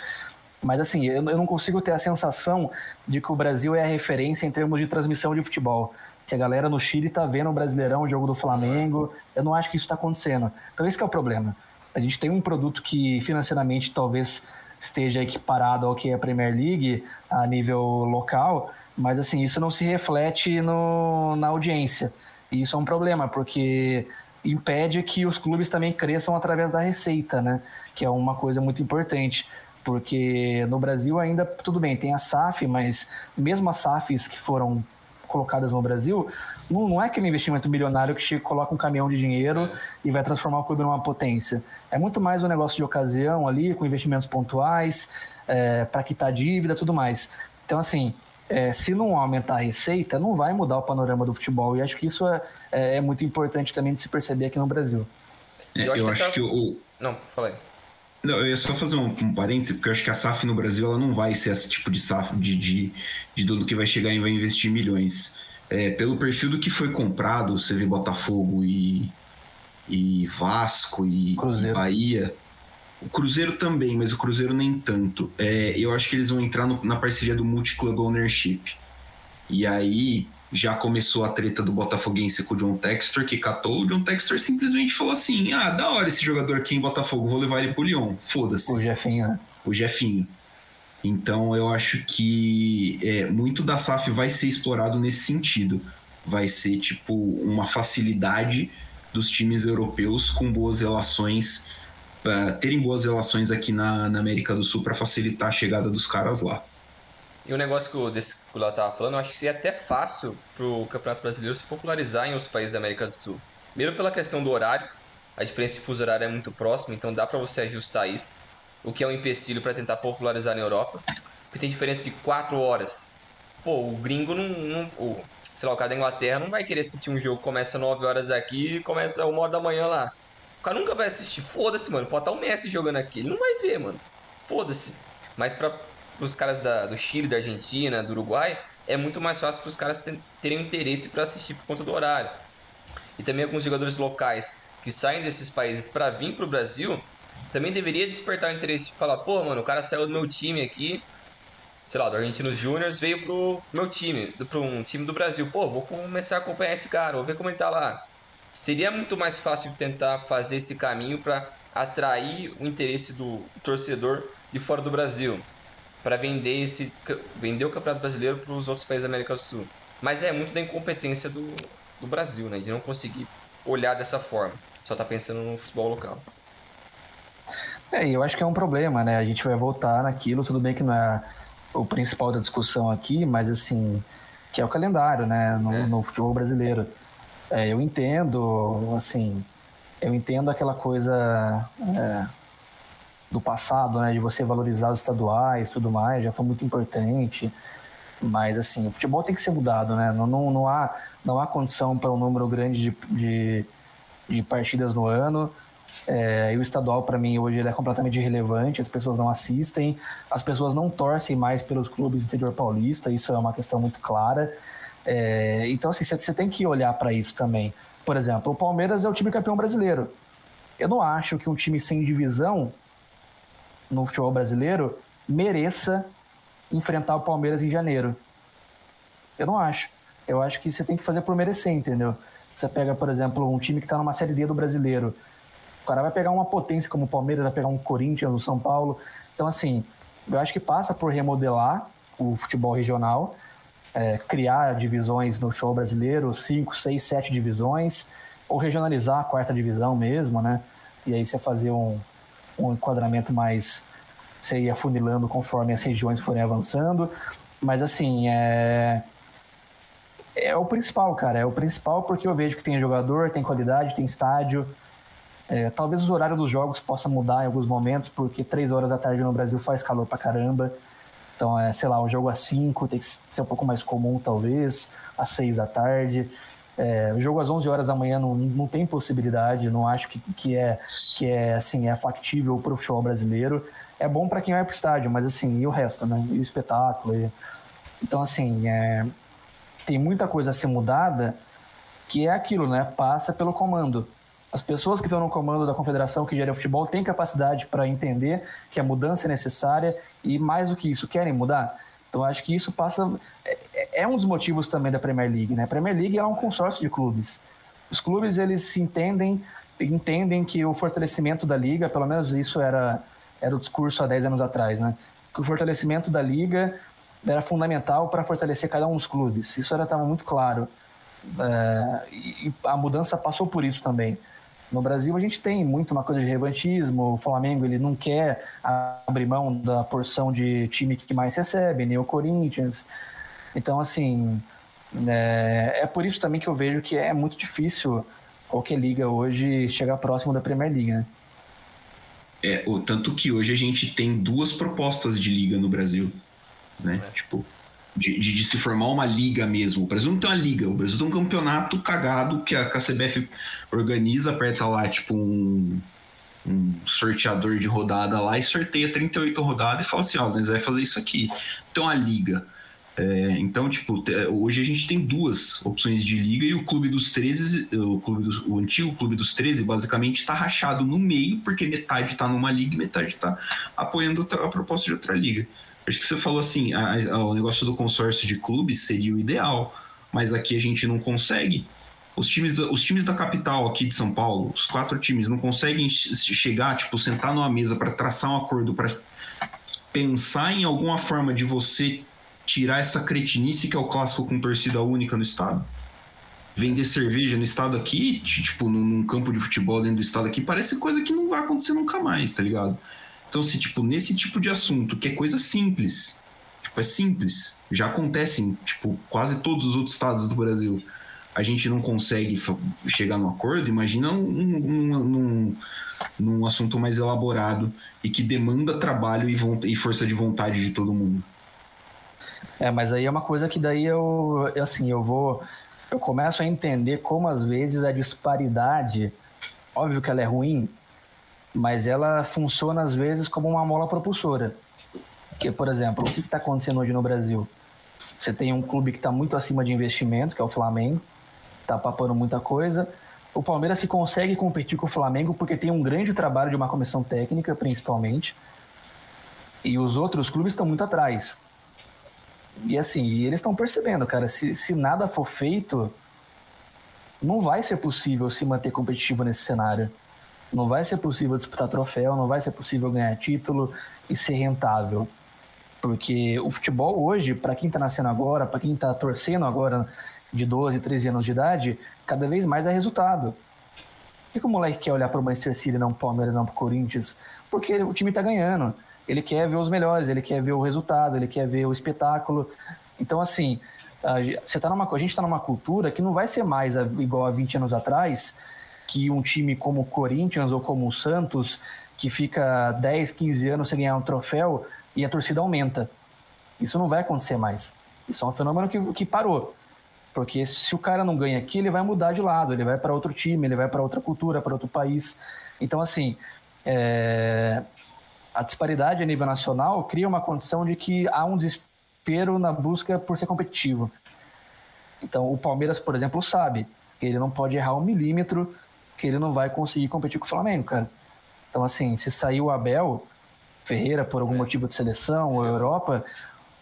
Mas assim, eu, eu não consigo ter a sensação de que o Brasil é a referência em termos de transmissão de futebol. Que a galera no Chile tá vendo o Brasileirão, o jogo do Flamengo. Eu não acho que isso está acontecendo. Então esse é o problema. A gente tem um produto que financeiramente talvez esteja equiparado ao que é a Premier League a nível local, mas assim, isso não se reflete no, na audiência. E isso é um problema, porque impede que os clubes também cresçam através da receita, né? Que é uma coisa muito importante porque no Brasil ainda, tudo bem, tem a SAF, mas mesmo as SAFs que foram colocadas no Brasil, não, não é aquele investimento milionário que chega, coloca um caminhão de dinheiro é. e vai transformar o clube numa potência. É muito mais um negócio de ocasião ali, com investimentos pontuais, é, para quitar dívida tudo mais. Então, assim, é, se não aumentar a receita, não vai mudar o panorama do futebol. E acho que isso é, é, é muito importante também de se perceber aqui no Brasil. É, eu acho, eu que, acho que o. Não, falei. Não, eu ia só fazer um, um parêntese, porque eu acho que a SAF no Brasil ela não vai ser esse tipo de SAF de, de, de dono que vai chegar e vai investir milhões. É, pelo perfil do que foi comprado, você vê Botafogo e, e Vasco e, e Bahia. O Cruzeiro também, mas o Cruzeiro nem tanto. É, eu acho que eles vão entrar no, na parceria do Multi-Club Ownership. E aí já começou a treta do Botafoguense com o John Textor, que catou. O John Textor simplesmente falou assim: ah, da hora esse jogador aqui em Botafogo, vou levar ele pro Lyon. Foda-se. O Jefinho, né? O Jefinho. Então eu acho que é, muito da SAF vai ser explorado nesse sentido. Vai ser tipo uma facilidade dos times europeus com boas relações, uh, terem boas relações aqui na, na América do Sul para facilitar a chegada dos caras lá. E o negócio que o, desse, que o Léo tava falando, eu acho que seria até fácil pro Campeonato Brasileiro se popularizar em outros países da América do Sul. Primeiro pela questão do horário, a diferença de fuso horário é muito próxima, então dá para você ajustar isso, o que é um empecilho para tentar popularizar na Europa, porque tem diferença de 4 horas. Pô, o gringo não, não o, sei lá, o cara da Inglaterra não vai querer assistir um jogo que começa 9 horas aqui e começa 1 hora da manhã lá. Cara nunca vai assistir, foda-se, mano, pode estar o Messi jogando aqui, ele não vai ver, mano. Foda-se. Mas para os caras da, do Chile, da Argentina, do Uruguai, é muito mais fácil para os caras terem interesse para assistir por conta do horário. E também alguns jogadores locais que saem desses países para vir para o Brasil, também deveria despertar o interesse de falar, pô, mano, o cara saiu do meu time aqui, sei lá, do Argentinos Júniors, veio pro meu time, para um time do Brasil. Pô, vou começar a acompanhar esse cara, vou ver como ele tá lá. Seria muito mais fácil tentar fazer esse caminho para atrair o interesse do torcedor de fora do Brasil para vender esse vender o Campeonato Brasileiro para os outros países da América do Sul. Mas é muito da incompetência do, do Brasil, né? De não conseguir olhar dessa forma. Só tá pensando no futebol local. É, eu acho que é um problema, né? A gente vai voltar naquilo, tudo bem que não é, o principal da discussão aqui, mas assim, que é o calendário, né, no, é. no futebol brasileiro. É, eu entendo, assim, eu entendo aquela coisa é, do passado, né, de você valorizar os estaduais, tudo mais, já foi muito importante. Mas assim, o futebol tem que ser mudado, né? Não, não, não há, não há condição para um número grande de, de, de partidas no ano. É, e o estadual, para mim, hoje ele é completamente irrelevante, as pessoas não assistem, as pessoas não torcem mais pelos clubes do interior paulista, isso é uma questão muito clara. É, então, assim, você tem que olhar para isso também. Por exemplo, o Palmeiras é o time campeão brasileiro. Eu não acho que um time sem divisão no futebol brasileiro mereça enfrentar o Palmeiras em janeiro. Eu não acho. Eu acho que você tem que fazer por merecer, entendeu? Você pega, por exemplo, um time que está numa Série D do brasileiro. O cara vai pegar uma potência como o Palmeiras, vai pegar um Corinthians, o São Paulo. Então, assim, eu acho que passa por remodelar o futebol regional, é, criar divisões no show brasileiro, cinco, seis, sete divisões, ou regionalizar a quarta divisão mesmo, né? E aí você fazer um, um enquadramento mais você ir afunilando conforme as regiões forem avançando. Mas assim, é. É o principal, cara. É o principal porque eu vejo que tem jogador, tem qualidade, tem estádio. É, talvez os horários dos jogos possa mudar em alguns momentos, porque três horas da tarde no Brasil faz calor pra caramba. Então, é, sei lá, um jogo às 5 tem que ser um pouco mais comum, talvez, às 6 da tarde. É, o jogo às 11 horas da manhã não, não tem possibilidade, não acho que, que, é, que é, assim, é factível para o futebol brasileiro é bom para quem vai pro estádio, mas assim, e o resto, né? E o espetáculo. E... Então, assim, é... tem muita coisa a ser mudada que é aquilo, né? Passa pelo comando. As pessoas que estão no comando da confederação que gera o futebol têm capacidade para entender que a mudança é necessária e, mais do que isso, querem mudar. Então, acho que isso passa. É, é um dos motivos também da Premier League, né? A Premier League é um consórcio de clubes. Os clubes, eles se entendem, entendem que o fortalecimento da liga, pelo menos isso era era o discurso há 10 anos atrás, né? Que o fortalecimento da liga era fundamental para fortalecer cada um dos clubes. Isso estava muito claro. É, e a mudança passou por isso também. No Brasil a gente tem muito uma coisa de revantismo. O Flamengo ele não quer abrir mão da porção de time que mais recebe, nem o Corinthians. Então assim é, é por isso também que eu vejo que é muito difícil qualquer liga hoje chegar próximo da Premier League. Né? É, o, tanto que hoje a gente tem duas propostas de liga no Brasil, né? É. Tipo, de, de, de, se formar uma liga mesmo. O Brasil não tem uma liga, o Brasil tem um campeonato cagado que a, a CBF organiza, aperta lá, tipo, um, um sorteador de rodada lá e sorteia 38 rodadas e fala assim, ó, nós vai fazer isso aqui. Tem uma liga. É, então, tipo, hoje a gente tem duas opções de liga e o clube dos 13, o, clube o antigo clube dos 13, basicamente está rachado no meio, porque metade está numa liga e metade está apoiando a proposta de outra liga. Acho que você falou assim, a, a, o negócio do consórcio de clubes seria o ideal, mas aqui a gente não consegue. Os times, os times da capital aqui de São Paulo, os quatro times, não conseguem chegar, tipo, sentar numa mesa para traçar um acordo, para pensar em alguma forma de você tirar essa cretinice que é o clássico com torcida única no estado. Vender cerveja no estado aqui, tipo, num campo de futebol dentro do estado aqui, parece coisa que não vai acontecer nunca mais, tá ligado? Então, se, tipo, nesse tipo de assunto, que é coisa simples, tipo, é simples, já acontece em, tipo, quase todos os outros estados do Brasil, a gente não consegue chegar no acordo, imagina num, num, num, num assunto mais elaborado e que demanda trabalho e, e força de vontade de todo mundo. É, mas aí é uma coisa que daí eu, assim, eu vou, eu começo a entender como às vezes a disparidade, óbvio que ela é ruim, mas ela funciona às vezes como uma mola propulsora. Que, por exemplo, o que está acontecendo hoje no Brasil? Você tem um clube que está muito acima de investimento, que é o Flamengo, está papando muita coisa. O Palmeiras que consegue competir com o Flamengo porque tem um grande trabalho de uma comissão técnica, principalmente. E os outros clubes estão muito atrás. E assim, e eles estão percebendo, cara, se, se nada for feito, não vai ser possível se manter competitivo nesse cenário. Não vai ser possível disputar troféu, não vai ser possível ganhar título e ser rentável. Porque o futebol hoje, para quem está nascendo agora, para quem está torcendo agora de 12, 13 anos de idade, cada vez mais é resultado. Por que, o moleque quer olhar para o Manchester City, não para o Palmeiras, não para o Corinthians? Porque o time está ganhando. ele quer ver os melhores, ele quer ver o resultado, ele quer ver o espetáculo. Então, assim, a, tá gente está numa cultura que não vai ser mais igual a 20 anos atrás, que um time como o Corinthians ou como o Santos, que fica 10, 15 anos sem ganhar um troféu e a torcida aumenta. Isso não vai acontecer mais. Isso é um fenômeno que, que parou. Porque se o cara não ganha aqui, ele vai mudar de lado, ele vai para outro time, ele vai para outra cultura, para outro país. Então, assim, é... a disparidade a nível nacional cria uma condição de que há um desespero na busca por ser competitivo. Então, o Palmeiras, por exemplo, sabe que ele não pode errar um milímetro, que ele não vai conseguir competir com o Flamengo, cara. Então, assim, se sair o Abel Ferreira por algum é. motivo de seleção ou Europa,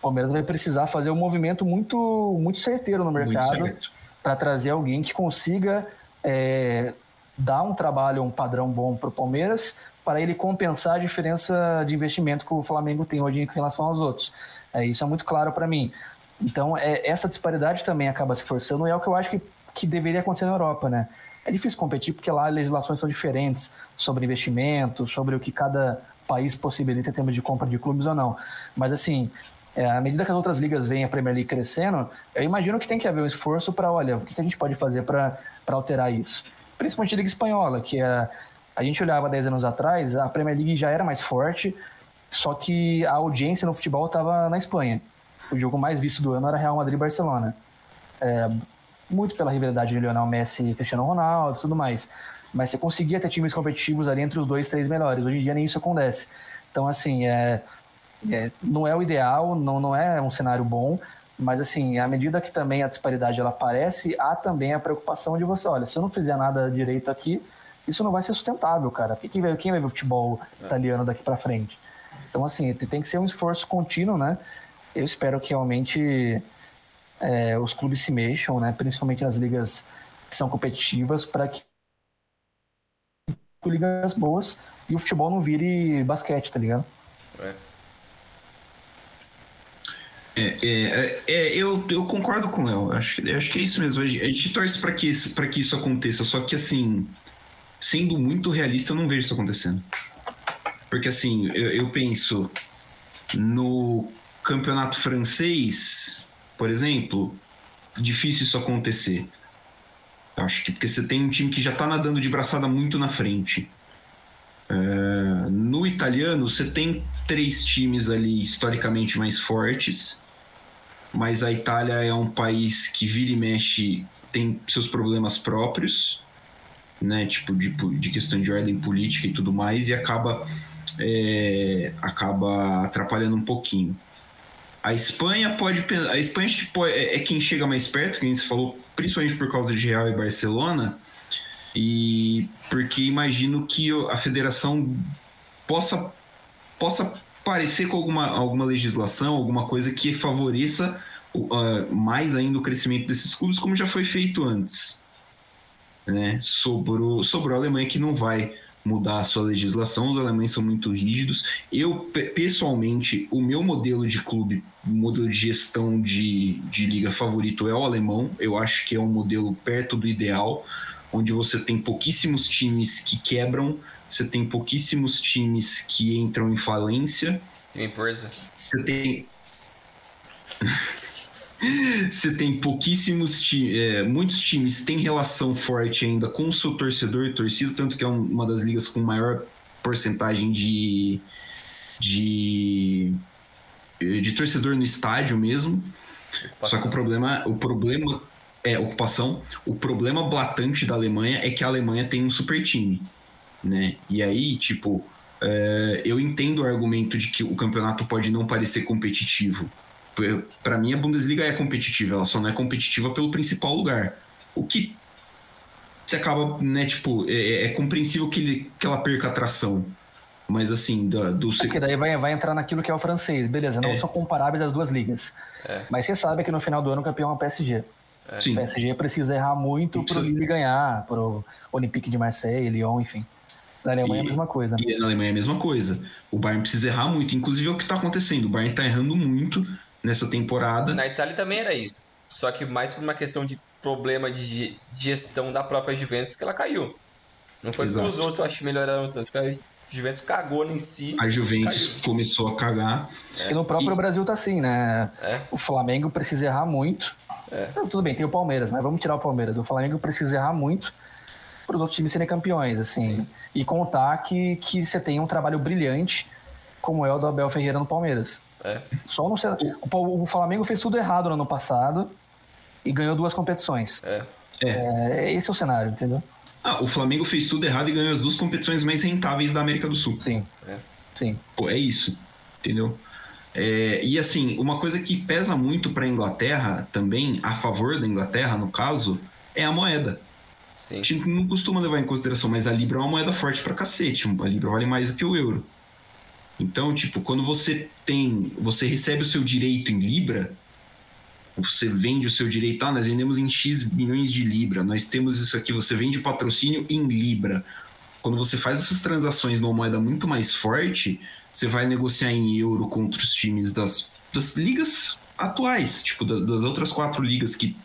Palmeiras vai precisar fazer um movimento muito, muito certeiro no mercado para trazer alguém que consiga é, dar um trabalho, um padrão bom para o Palmeiras, para ele compensar a diferença de investimento que o Flamengo tem hoje em relação aos outros. É, isso é muito claro para mim. Então, é, essa disparidade também acaba se forçando e é o que eu acho que, que deveria acontecer na Europa, né? É difícil competir porque lá as legislações são diferentes sobre investimento, sobre o que cada país possibilita em termos de compra de clubes ou não. Mas, assim, é, à medida que as outras ligas vêm a Premier League crescendo, eu imagino que tem que haver um esforço para, olha, o que a gente pode fazer para alterar isso? Principalmente a Liga Espanhola, que é, a gente olhava 10 anos atrás, a Premier League já era mais forte, só que a audiência no futebol estava na Espanha. O jogo mais visto do ano era Real Madrid e Barcelona. É, muito pela rivalidade de Lionel Messi e Cristiano Ronaldo e tudo mais. Mas você conseguia ter times competitivos ali entre os dois, três melhores. Hoje em dia nem isso acontece. Então, assim, é, é, não é o ideal, não, não é um cenário bom, mas assim, à medida que também a disparidade ela aparece, há também a preocupação de você, olha, se eu não fizer nada direito aqui, isso não vai ser sustentável, cara. Quem vai, quem vai ver o futebol é. italiano daqui para frente? Então, assim, tem que ser um esforço contínuo, né? Eu espero que realmente é, os clubes se mexam, né? Principalmente nas ligas que são competitivas, para que ligas boas e o futebol não vire basquete, tá ligado? É. É, é, é, eu, eu concordo com o Léo. Acho, acho que é isso mesmo. A gente torce para que, isso, que isso aconteça. Só que, assim, sendo muito realista, eu não vejo isso acontecendo. Porque, assim, eu, eu penso no campeonato francês, por exemplo, difícil isso acontecer. Acho que porque você tem um time que já está nadando de braçada muito na frente. É, no italiano, você tem três times ali historicamente mais fortes mas a Itália é um país que vira e mexe tem seus problemas próprios, né, tipo de, de questão de ordem política e tudo mais, e acaba é, acaba atrapalhando um pouquinho. A Espanha pode a Espanha é, é quem chega mais perto, que a gente falou, principalmente por causa de Real e Barcelona, e porque imagino que a federação possa possa parecer com alguma, alguma legislação, alguma coisa que favoreça uh, mais ainda o crescimento desses clubes, como já foi feito antes. Né? Sobrou, sobrou a Alemanha que não vai mudar a sua legislação, os alemães são muito rígidos. Eu, pessoalmente, o meu modelo de clube, modelo de gestão de, de liga favorito é o alemão. Eu acho que é um modelo perto do ideal, onde você tem pouquíssimos times que quebram, você tem pouquíssimos times que entram em falência. Time Você tem. Você tem pouquíssimos times, é, muitos times têm relação forte ainda com o seu torcedor e torcida, tanto que é uma das ligas com maior porcentagem de, de, de torcedor no estádio mesmo. Ocupação. Só que o problema, o problema é ocupação. O problema blatante da Alemanha é que a Alemanha tem um super time, né? E aí, tipo, é, eu entendo o argumento de que o campeonato pode não parecer competitivo para mim a Bundesliga é competitiva, ela só não é competitiva pelo principal lugar. O que você acaba, né, tipo, é, é, é compreensível que, ele, que ela perca atração. Mas assim, do. do... É porque daí vai, vai entrar naquilo que é o francês, beleza, não é. são comparáveis as duas ligas. É. Mas você sabe que no final do ano o campeão é o PSG. É. O PSG precisa errar muito para o Lille ganhar, para o Olympique de Marseille, Lyon, enfim. Na Alemanha e, é a mesma coisa. E na Alemanha é a mesma coisa. O Bayern precisa errar muito. Inclusive é o que está acontecendo. O Bayern está errando muito nessa temporada. Na Itália também era isso. Só que mais por uma questão de problema de gestão da própria Juventus que ela caiu. Não foi Exato. que os outros eu acho que melhoraram tanto, foi a Juventus cagou em si. A Juventus caiu. começou a cagar. É. E no próprio e... Brasil tá assim, né? É. O Flamengo precisa errar muito. É. Então, tudo bem, tem o Palmeiras, mas vamos tirar o Palmeiras. O Flamengo precisa errar muito para os outros times serem campeões, assim. Sim. E contar que, que você tem um trabalho brilhante, como é o do Abel Ferreira no Palmeiras. É. Só no, o, o Flamengo fez tudo errado no ano passado e ganhou duas competições. É. é. esse é o cenário, entendeu? Ah, o Flamengo fez tudo errado e ganhou as duas competições mais rentáveis da América do Sul. Sim. É. Sim. Pô, é isso. Entendeu? É, e assim, uma coisa que pesa muito para a Inglaterra também, a favor da Inglaterra, no caso, é a moeda. Sim. A gente não costuma levar em consideração, mas a Libra é uma moeda forte pra cacete. A Libra vale mais do que o euro. Então, tipo, quando você tem. Você recebe o seu direito em Libra, você vende o seu direito, ah, nós vendemos em X milhões de Libra, nós temos isso aqui, você vende patrocínio em Libra. Quando você faz essas transações numa moeda muito mais forte, você vai negociar em euro contra os times das, das ligas atuais, tipo, das, das outras quatro ligas que,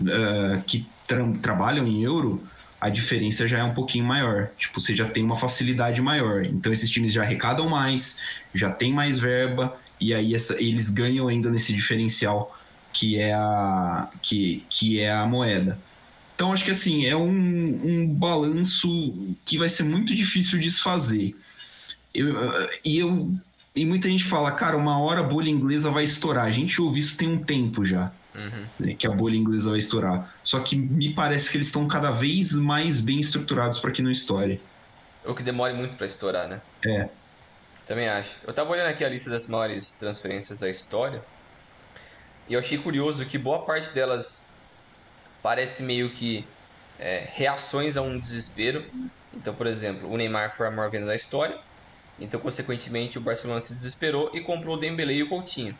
uh, que tra trabalham em euro, a diferença já é um pouquinho maior. Tipo, você já tem uma facilidade maior. Então, esses times já arrecadam mais, já tem mais verba, e aí essa, eles ganham ainda nesse diferencial que é a, que, que é a moeda. Então, acho que assim, é um, um balanço que vai ser muito difícil de desfazer. Eu, e, eu, e muita gente fala, cara, uma hora a bolha inglesa vai estourar. A gente ouve isso tem um tempo já. Uhum. Né, que a bolha inglesa vai estourar. Só que me parece que eles estão cada vez mais bem estruturados para que não estoure. Ou que demore muito para estourar, né? É. Também acho. Eu tava olhando aqui a lista das maiores transferências da história. E eu achei curioso que boa parte delas parece meio que é, reações a um desespero. Então, por exemplo, o Neymar foi a maior venda da história. Então, consequentemente, o Barcelona se desesperou e comprou o Dembélé e o Coutinho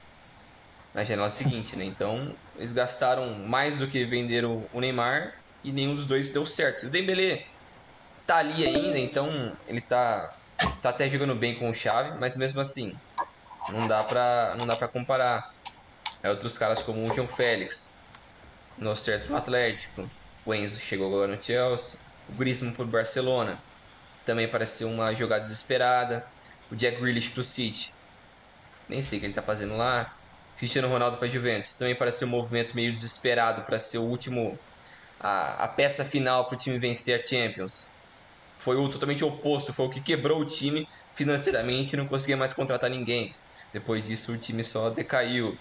na janela seguinte, né? Então, eles gastaram mais do que venderam o Neymar e nenhum dos dois deu certo. O Dembélé tá ali ainda, então ele tá tá até jogando bem com o Xavi, mas mesmo assim, não dá para não dá para comparar. É outros caras como o João Félix, no certo no Atlético, o Enzo chegou agora no Chelsea, o Griezmann pro Barcelona, também pareceu uma jogada desesperada, o Jack Grealish pro City, nem sei o que ele tá fazendo lá, Cristiano Ronaldo para Juventus também parece um movimento meio desesperado para ser o último a, a peça final para o time vencer a Champions. Foi o totalmente oposto, foi o que quebrou o time financeiramente e não conseguia mais contratar ninguém. Depois disso o time só decaiu.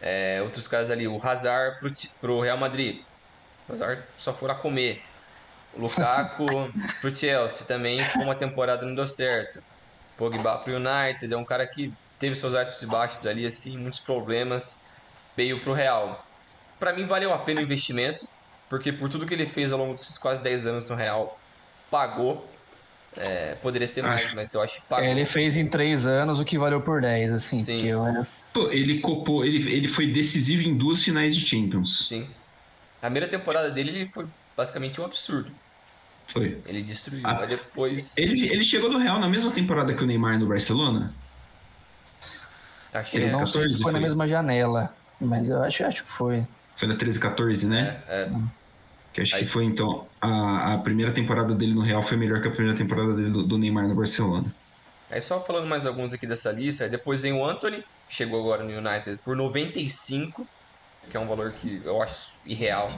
É, outros casos ali, o Hazard para o Real Madrid. O Hazard só foi a comer. O Lukaku para o Chelsea também uma temporada não deu certo. Pogba para o United é um cara que teve seus altos e baixos ali, assim, muitos problemas. Veio para o Real. Para mim valeu a pena o investimento, porque por tudo que ele fez ao longo desses quase 10 anos no Real, pagou. É, poderia ser mais, mas eu acho que pagou. É, ele fez em 3 anos o que valeu por 10, assim. Sim. Eu... Pô, ele copou, ele, ele foi decisivo em duas finais de Champions. Sim. A primeira temporada dele ele foi basicamente um absurdo. Foi. Ele destruiu. Ah, depois. Ele, ele chegou no Real na mesma temporada que o Neymar no Barcelona? Que 13, 14 foi, foi na mesma janela, mas eu acho, acho que foi. Foi na 13, 14, né? É, é. Que acho Aí... que foi então. A, a primeira temporada dele no Real foi melhor que a primeira temporada dele do, do Neymar no Barcelona. Aí só falando mais alguns aqui dessa lista, aí depois vem o Anthony, chegou agora no United por 95, que é um valor que eu acho irreal.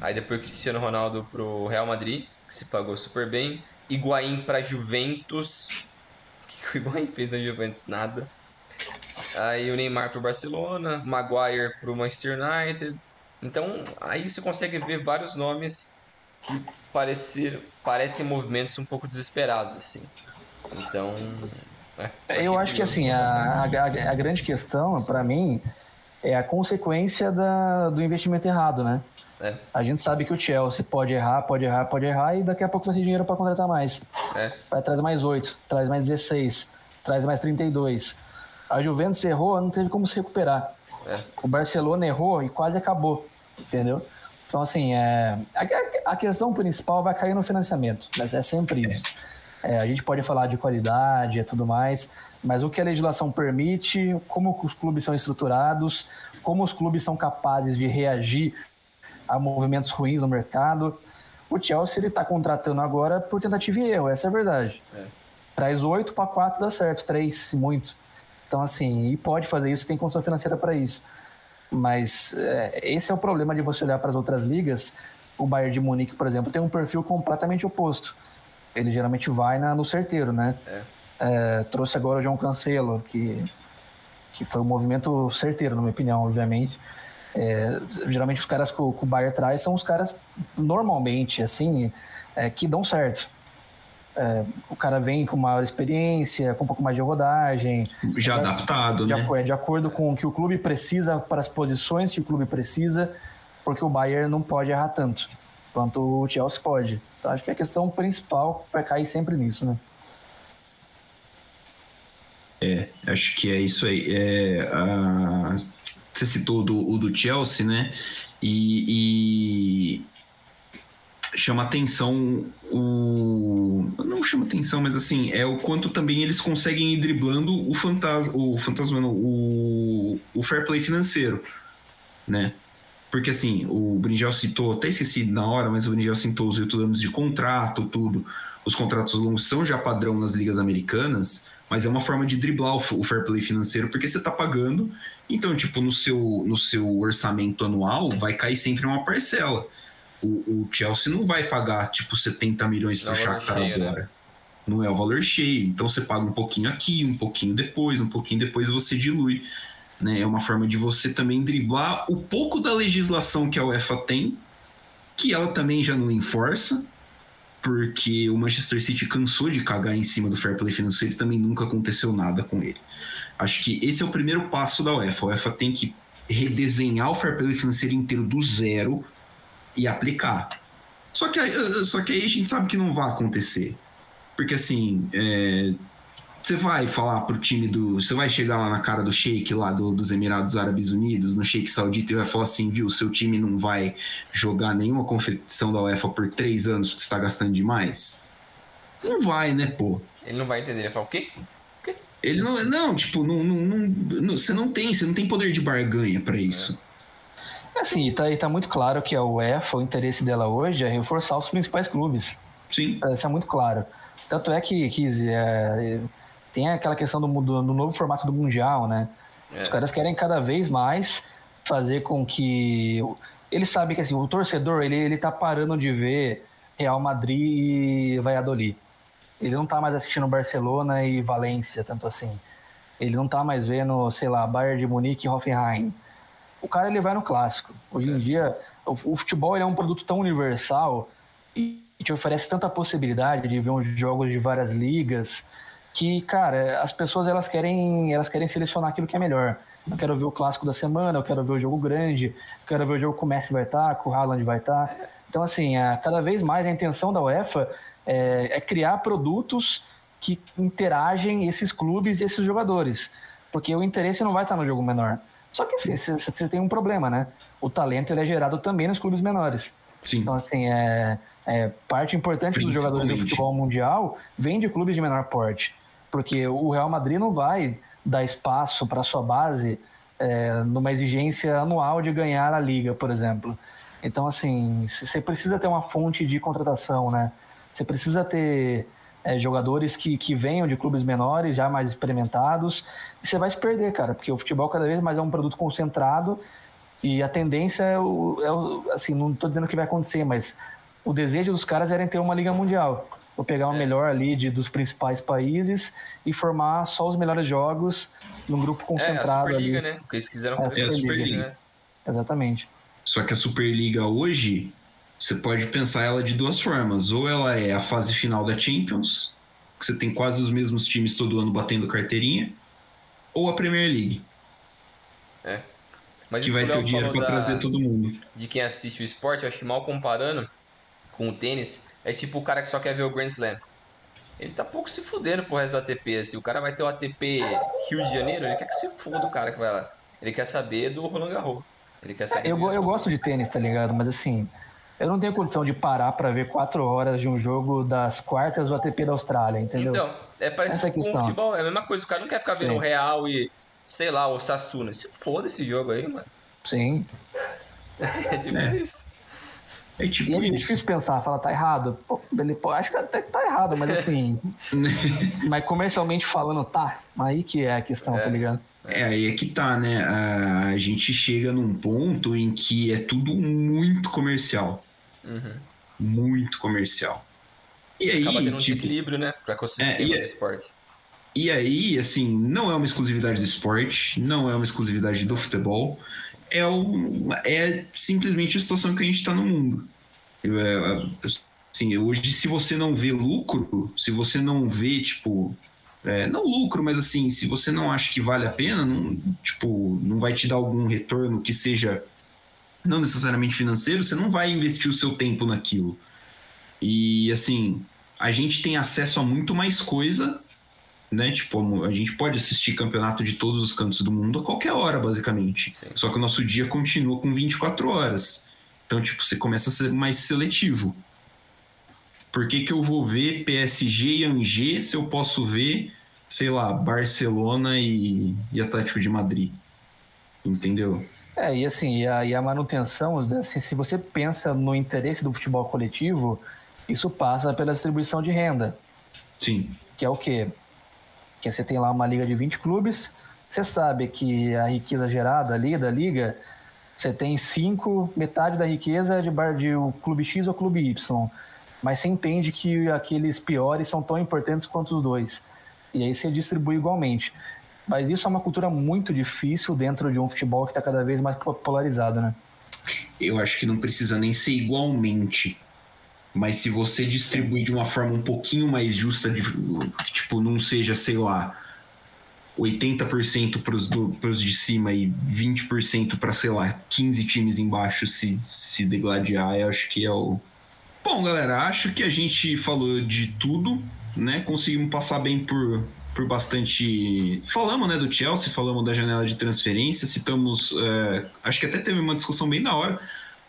Aí depois Cristiano Ronaldo pro Real Madrid, que se pagou super bem. Higuaín para Juventus. O que o Higuaín fez na Juventus? Nada. Aí o Neymar pro Barcelona, Maguire pro Manchester United. Então, aí você consegue ver vários nomes que parecer, parecem movimentos um pouco desesperados, assim. Então. É, eu acho que assim, a, a, a, grande questão, para mim, é a consequência da, do investimento errado, né? É. A gente sabe que o Chelsea pode errar, pode errar, pode errar, e daqui a pouco vai ter dinheiro para contratar mais. É. Vai trazer mais 8, traz mais 16, traz mais 32. A Juventus errou, não teve como se recuperar. É. O Barcelona errou e quase acabou, entendeu? Então, assim, é, a, a, questão principal vai cair no financiamento, mas é sempre isso. É, a gente pode falar de qualidade e tudo mais, mas o que a legislação permite, como os clubes são estruturados, como os clubes são capazes de reagir a movimentos ruins no mercado, O Chelsea ele tá contratando agora por tentativa e erro, essa é a verdade. É. Traz oito para quatro dá certo, três muito. Então, assim, e pode fazer isso, tem condição financeira para isso. Mas é, esse é o problema de você olhar para as outras ligas. O Bayern de Munique, por exemplo, tem um perfil completamente oposto. Ele geralmente vai na, no certeiro, né? É. É, trouxe agora o João Cancelo, que, que foi um movimento certeiro, na minha opinião, obviamente. É, geralmente os caras que o, que o Bayern traz são os caras normalmente, assim, é, que dão certo. É, o cara vem com maior experiência, com um pouco mais de rodagem. Já é, adaptado, de, né? De acordo com o que o clube precisa para as posições que o clube precisa, porque o Bayern não pode errar tanto quanto o Chelsea pode. Então acho que a questão principal vai cair sempre nisso, né? É, acho que é isso aí. É, a... Você citou do, o do Chelsea, né? E, e, chama atenção o. Não chama atenção, mas assim, é o quanto também eles conseguem ir driblando o fantasma. O fantasma, não, o, o fair play financeiro, né? Porque assim, o Brinjel citou, até esqueci na hora, mas o Brinjel citou os oito anos de contrato, tudo. Os contratos longos são já padrão nas ligas americanas mas é uma forma de driblar o fair play financeiro, porque você está pagando, então, tipo, no seu, no seu orçamento anual, vai cair sempre uma parcela. O, o Chelsea não vai pagar, tipo, 70 milhões para o Shakhtar né? agora. Né? Não é o valor cheio. Então, você paga um pouquinho aqui, um pouquinho depois, um pouquinho depois você dilui. Né? É uma forma de você também driblar o pouco da legislação que a UEFA tem, que ela também já não enforça, porque o Manchester City cansou de cagar em cima do fair play financeiro e também nunca aconteceu nada com ele. Acho que esse é o primeiro passo da UEFA. A UEFA tem que redesenhar o fair play financeiro inteiro do zero e aplicar. Só que, só que aí a gente sabe que não vai acontecer. Porque assim, é, você vai falar pro time do. Você vai chegar lá na cara do Sheik lá do, dos Emirados Árabes Unidos, no Sheik Saudita, e vai falar assim, viu, seu time não vai jogar nenhuma competição da UEFA por três anos porque está gastando demais? Não vai, né, pô? Ele não vai entender, ele fala o quê? O quê? Ele não. Não, tipo, não, não, não, você não tem, você não tem poder de barganha para isso. É. Assim, tá, tá muito claro que a UEFA, o interesse dela hoje é reforçar os principais clubes. Sim. Isso é muito claro. Tanto é que, que é, tem aquela questão do, do, do novo formato do Mundial, né? É. Os caras querem cada vez mais fazer com que. Ele sabe que assim, o torcedor ele, ele tá parando de ver Real Madrid e Valladolid. Ele não tá mais assistindo Barcelona e Valência, tanto assim. Ele não tá mais vendo, sei lá, Bayern de Munique e Hoffenheim. O cara ele vai no clássico. Hoje é. em dia, o, o futebol é um produto tão universal e te oferece tanta possibilidade de ver uns jogos de várias ligas que, cara, as pessoas elas querem, elas querem selecionar aquilo que é melhor. Eu quero ver o clássico da semana, eu quero ver o jogo grande, eu quero ver o jogo que o Messi vai estar, que o Haaland vai estar. Então, assim, a, cada vez mais a intenção da UEFA é, é criar produtos que interagem esses clubes e esses jogadores. Porque o interesse não vai estar no jogo menor. Só que assim, você tem um problema, né? O talento ele é gerado também nos clubes menores. Sim. Então, assim, é, é parte importante dos jogadores do futebol mundial vem de clubes de menor porte porque o Real Madrid não vai dar espaço para sua base é, numa exigência anual de ganhar a liga, por exemplo. Então, assim, você precisa ter uma fonte de contratação, né? Você precisa ter é, jogadores que, que venham de clubes menores, já mais experimentados, e você vai se perder, cara, porque o futebol cada vez mais é um produto concentrado e a tendência é, o, é o, assim, não estou dizendo que vai acontecer, mas o desejo dos caras era ter uma liga mundial. Vou pegar o é. melhor ali de, dos principais países e formar só os melhores jogos num grupo concentrado. É, a Superliga, ali. né? Porque eles quiseram fazer é a Superliga. Superliga. Né? Exatamente. Só que a Superliga hoje, você pode pensar ela de duas formas. Ou ela é a fase final da Champions, que você tem quase os mesmos times todo ano batendo carteirinha, ou a Premier League. É. Mas que vai ter o dinheiro para trazer todo mundo. De quem assiste o esporte, eu acho que mal comparando com o tênis, é tipo o cara que só quer ver o Grand Slam. Ele tá pouco se fudendo pro resto do ATP. Assim. O cara vai ter o ATP Rio de Janeiro, ele quer que se foda o cara que vai lá. Ele quer saber do Roland Garros. Ele quer saber. É, eu, eu gosto de tênis, tá ligado? Mas assim, eu não tenho condição de parar para ver quatro horas de um jogo das quartas do ATP da Austrália, entendeu? Então, é parecido é com o futebol, é a mesma coisa. O cara não quer ficar vendo o Real e, sei lá, o Sassuna. Se foda esse jogo aí, mano. Sim. é tipo é. isso. É tipo. E é difícil pensar, falar, tá errado. Pô, ele, pô, acho que até que tá errado, mas assim. mas comercialmente falando, tá. Aí que é a questão, tá é. tá ligado? É, aí é que tá, né? A, gente chega num ponto em que é tudo muito comercial. Uhum. Muito comercial. E aí, Acaba tendo um tipo, equilíbrio, né? Para ecossistema é, do esporte. E aí, assim, não é uma exclusividade do esporte, não é uma exclusividade do futebol, é, o, é simplesmente a situação que a gente está no mundo. É, é, assim, hoje, se você não vê lucro, se você não vê, tipo, é, não lucro, mas assim, se você não acha que vale a pena, não, tipo, não vai te dar algum retorno que seja não necessariamente financeiro, você não vai investir o seu tempo naquilo. E assim, a gente tem acesso a muito mais coisa, né? Tipo, a gente pode assistir campeonato de todos os cantos do mundo a qualquer hora, basicamente. Sim. Só que o nosso dia continua com 24 horas. Então, tipo, você começa a ser mais seletivo. Por que, que eu vou ver PSG e Angers se eu posso ver, sei lá, Barcelona e, e Atlético de Madrid? Entendeu? É, e assim, e a, e a manutenção, assim, se você pensa no interesse do futebol coletivo, isso passa pela distribuição de renda. Sim. Que é o quê? Que você tem lá uma liga de 20 clubes, você sabe que a riqueza gerada ali da liga, você tem cinco, metade da riqueza é de, bar, de o clube X ou clube Y. Mas você entende que aqueles piores são tão importantes quanto os dois. E aí você distribui igualmente. Mas isso é uma cultura muito difícil dentro de um futebol que está cada vez mais polarizado, né? Eu acho que não precisa nem ser igualmente mas se você distribuir de uma forma um pouquinho mais justa, de, tipo, não seja, sei lá, 80% para os de cima e 20% para, sei lá, 15 times embaixo se, se degladiar, eu acho que é o. Bom, galera, acho que a gente falou de tudo, né? Conseguimos passar bem por, por bastante. Falamos, né, do Chelsea, falamos da janela de transferência, citamos. É... Acho que até teve uma discussão bem da hora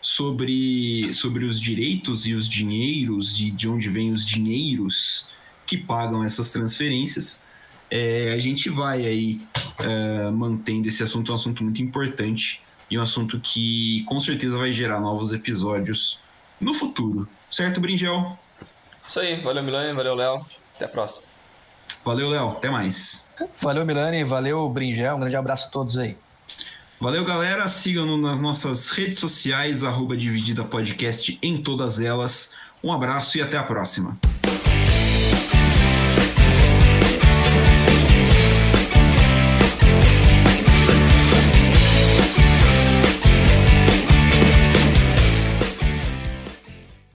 sobre, sobre os direitos e os dinheiros e de onde vêm os dinheiros que pagam essas transferências. É, a gente vai aí é, mantendo esse assunto, um assunto muito importante e um assunto que com certeza vai gerar novos episódios no futuro. Certo, Bringel? Isso aí. Valeu, Milani. Valeu, Léo. Até a próxima. Valeu, Léo. Até mais. Valeu, Milani. Valeu, Bringel. Um grande abraço a todos aí. Valeu, galera. Sigam-nos nas nossas redes sociais, arroba Dividida Podcast em todas elas. Um abraço e até a próxima.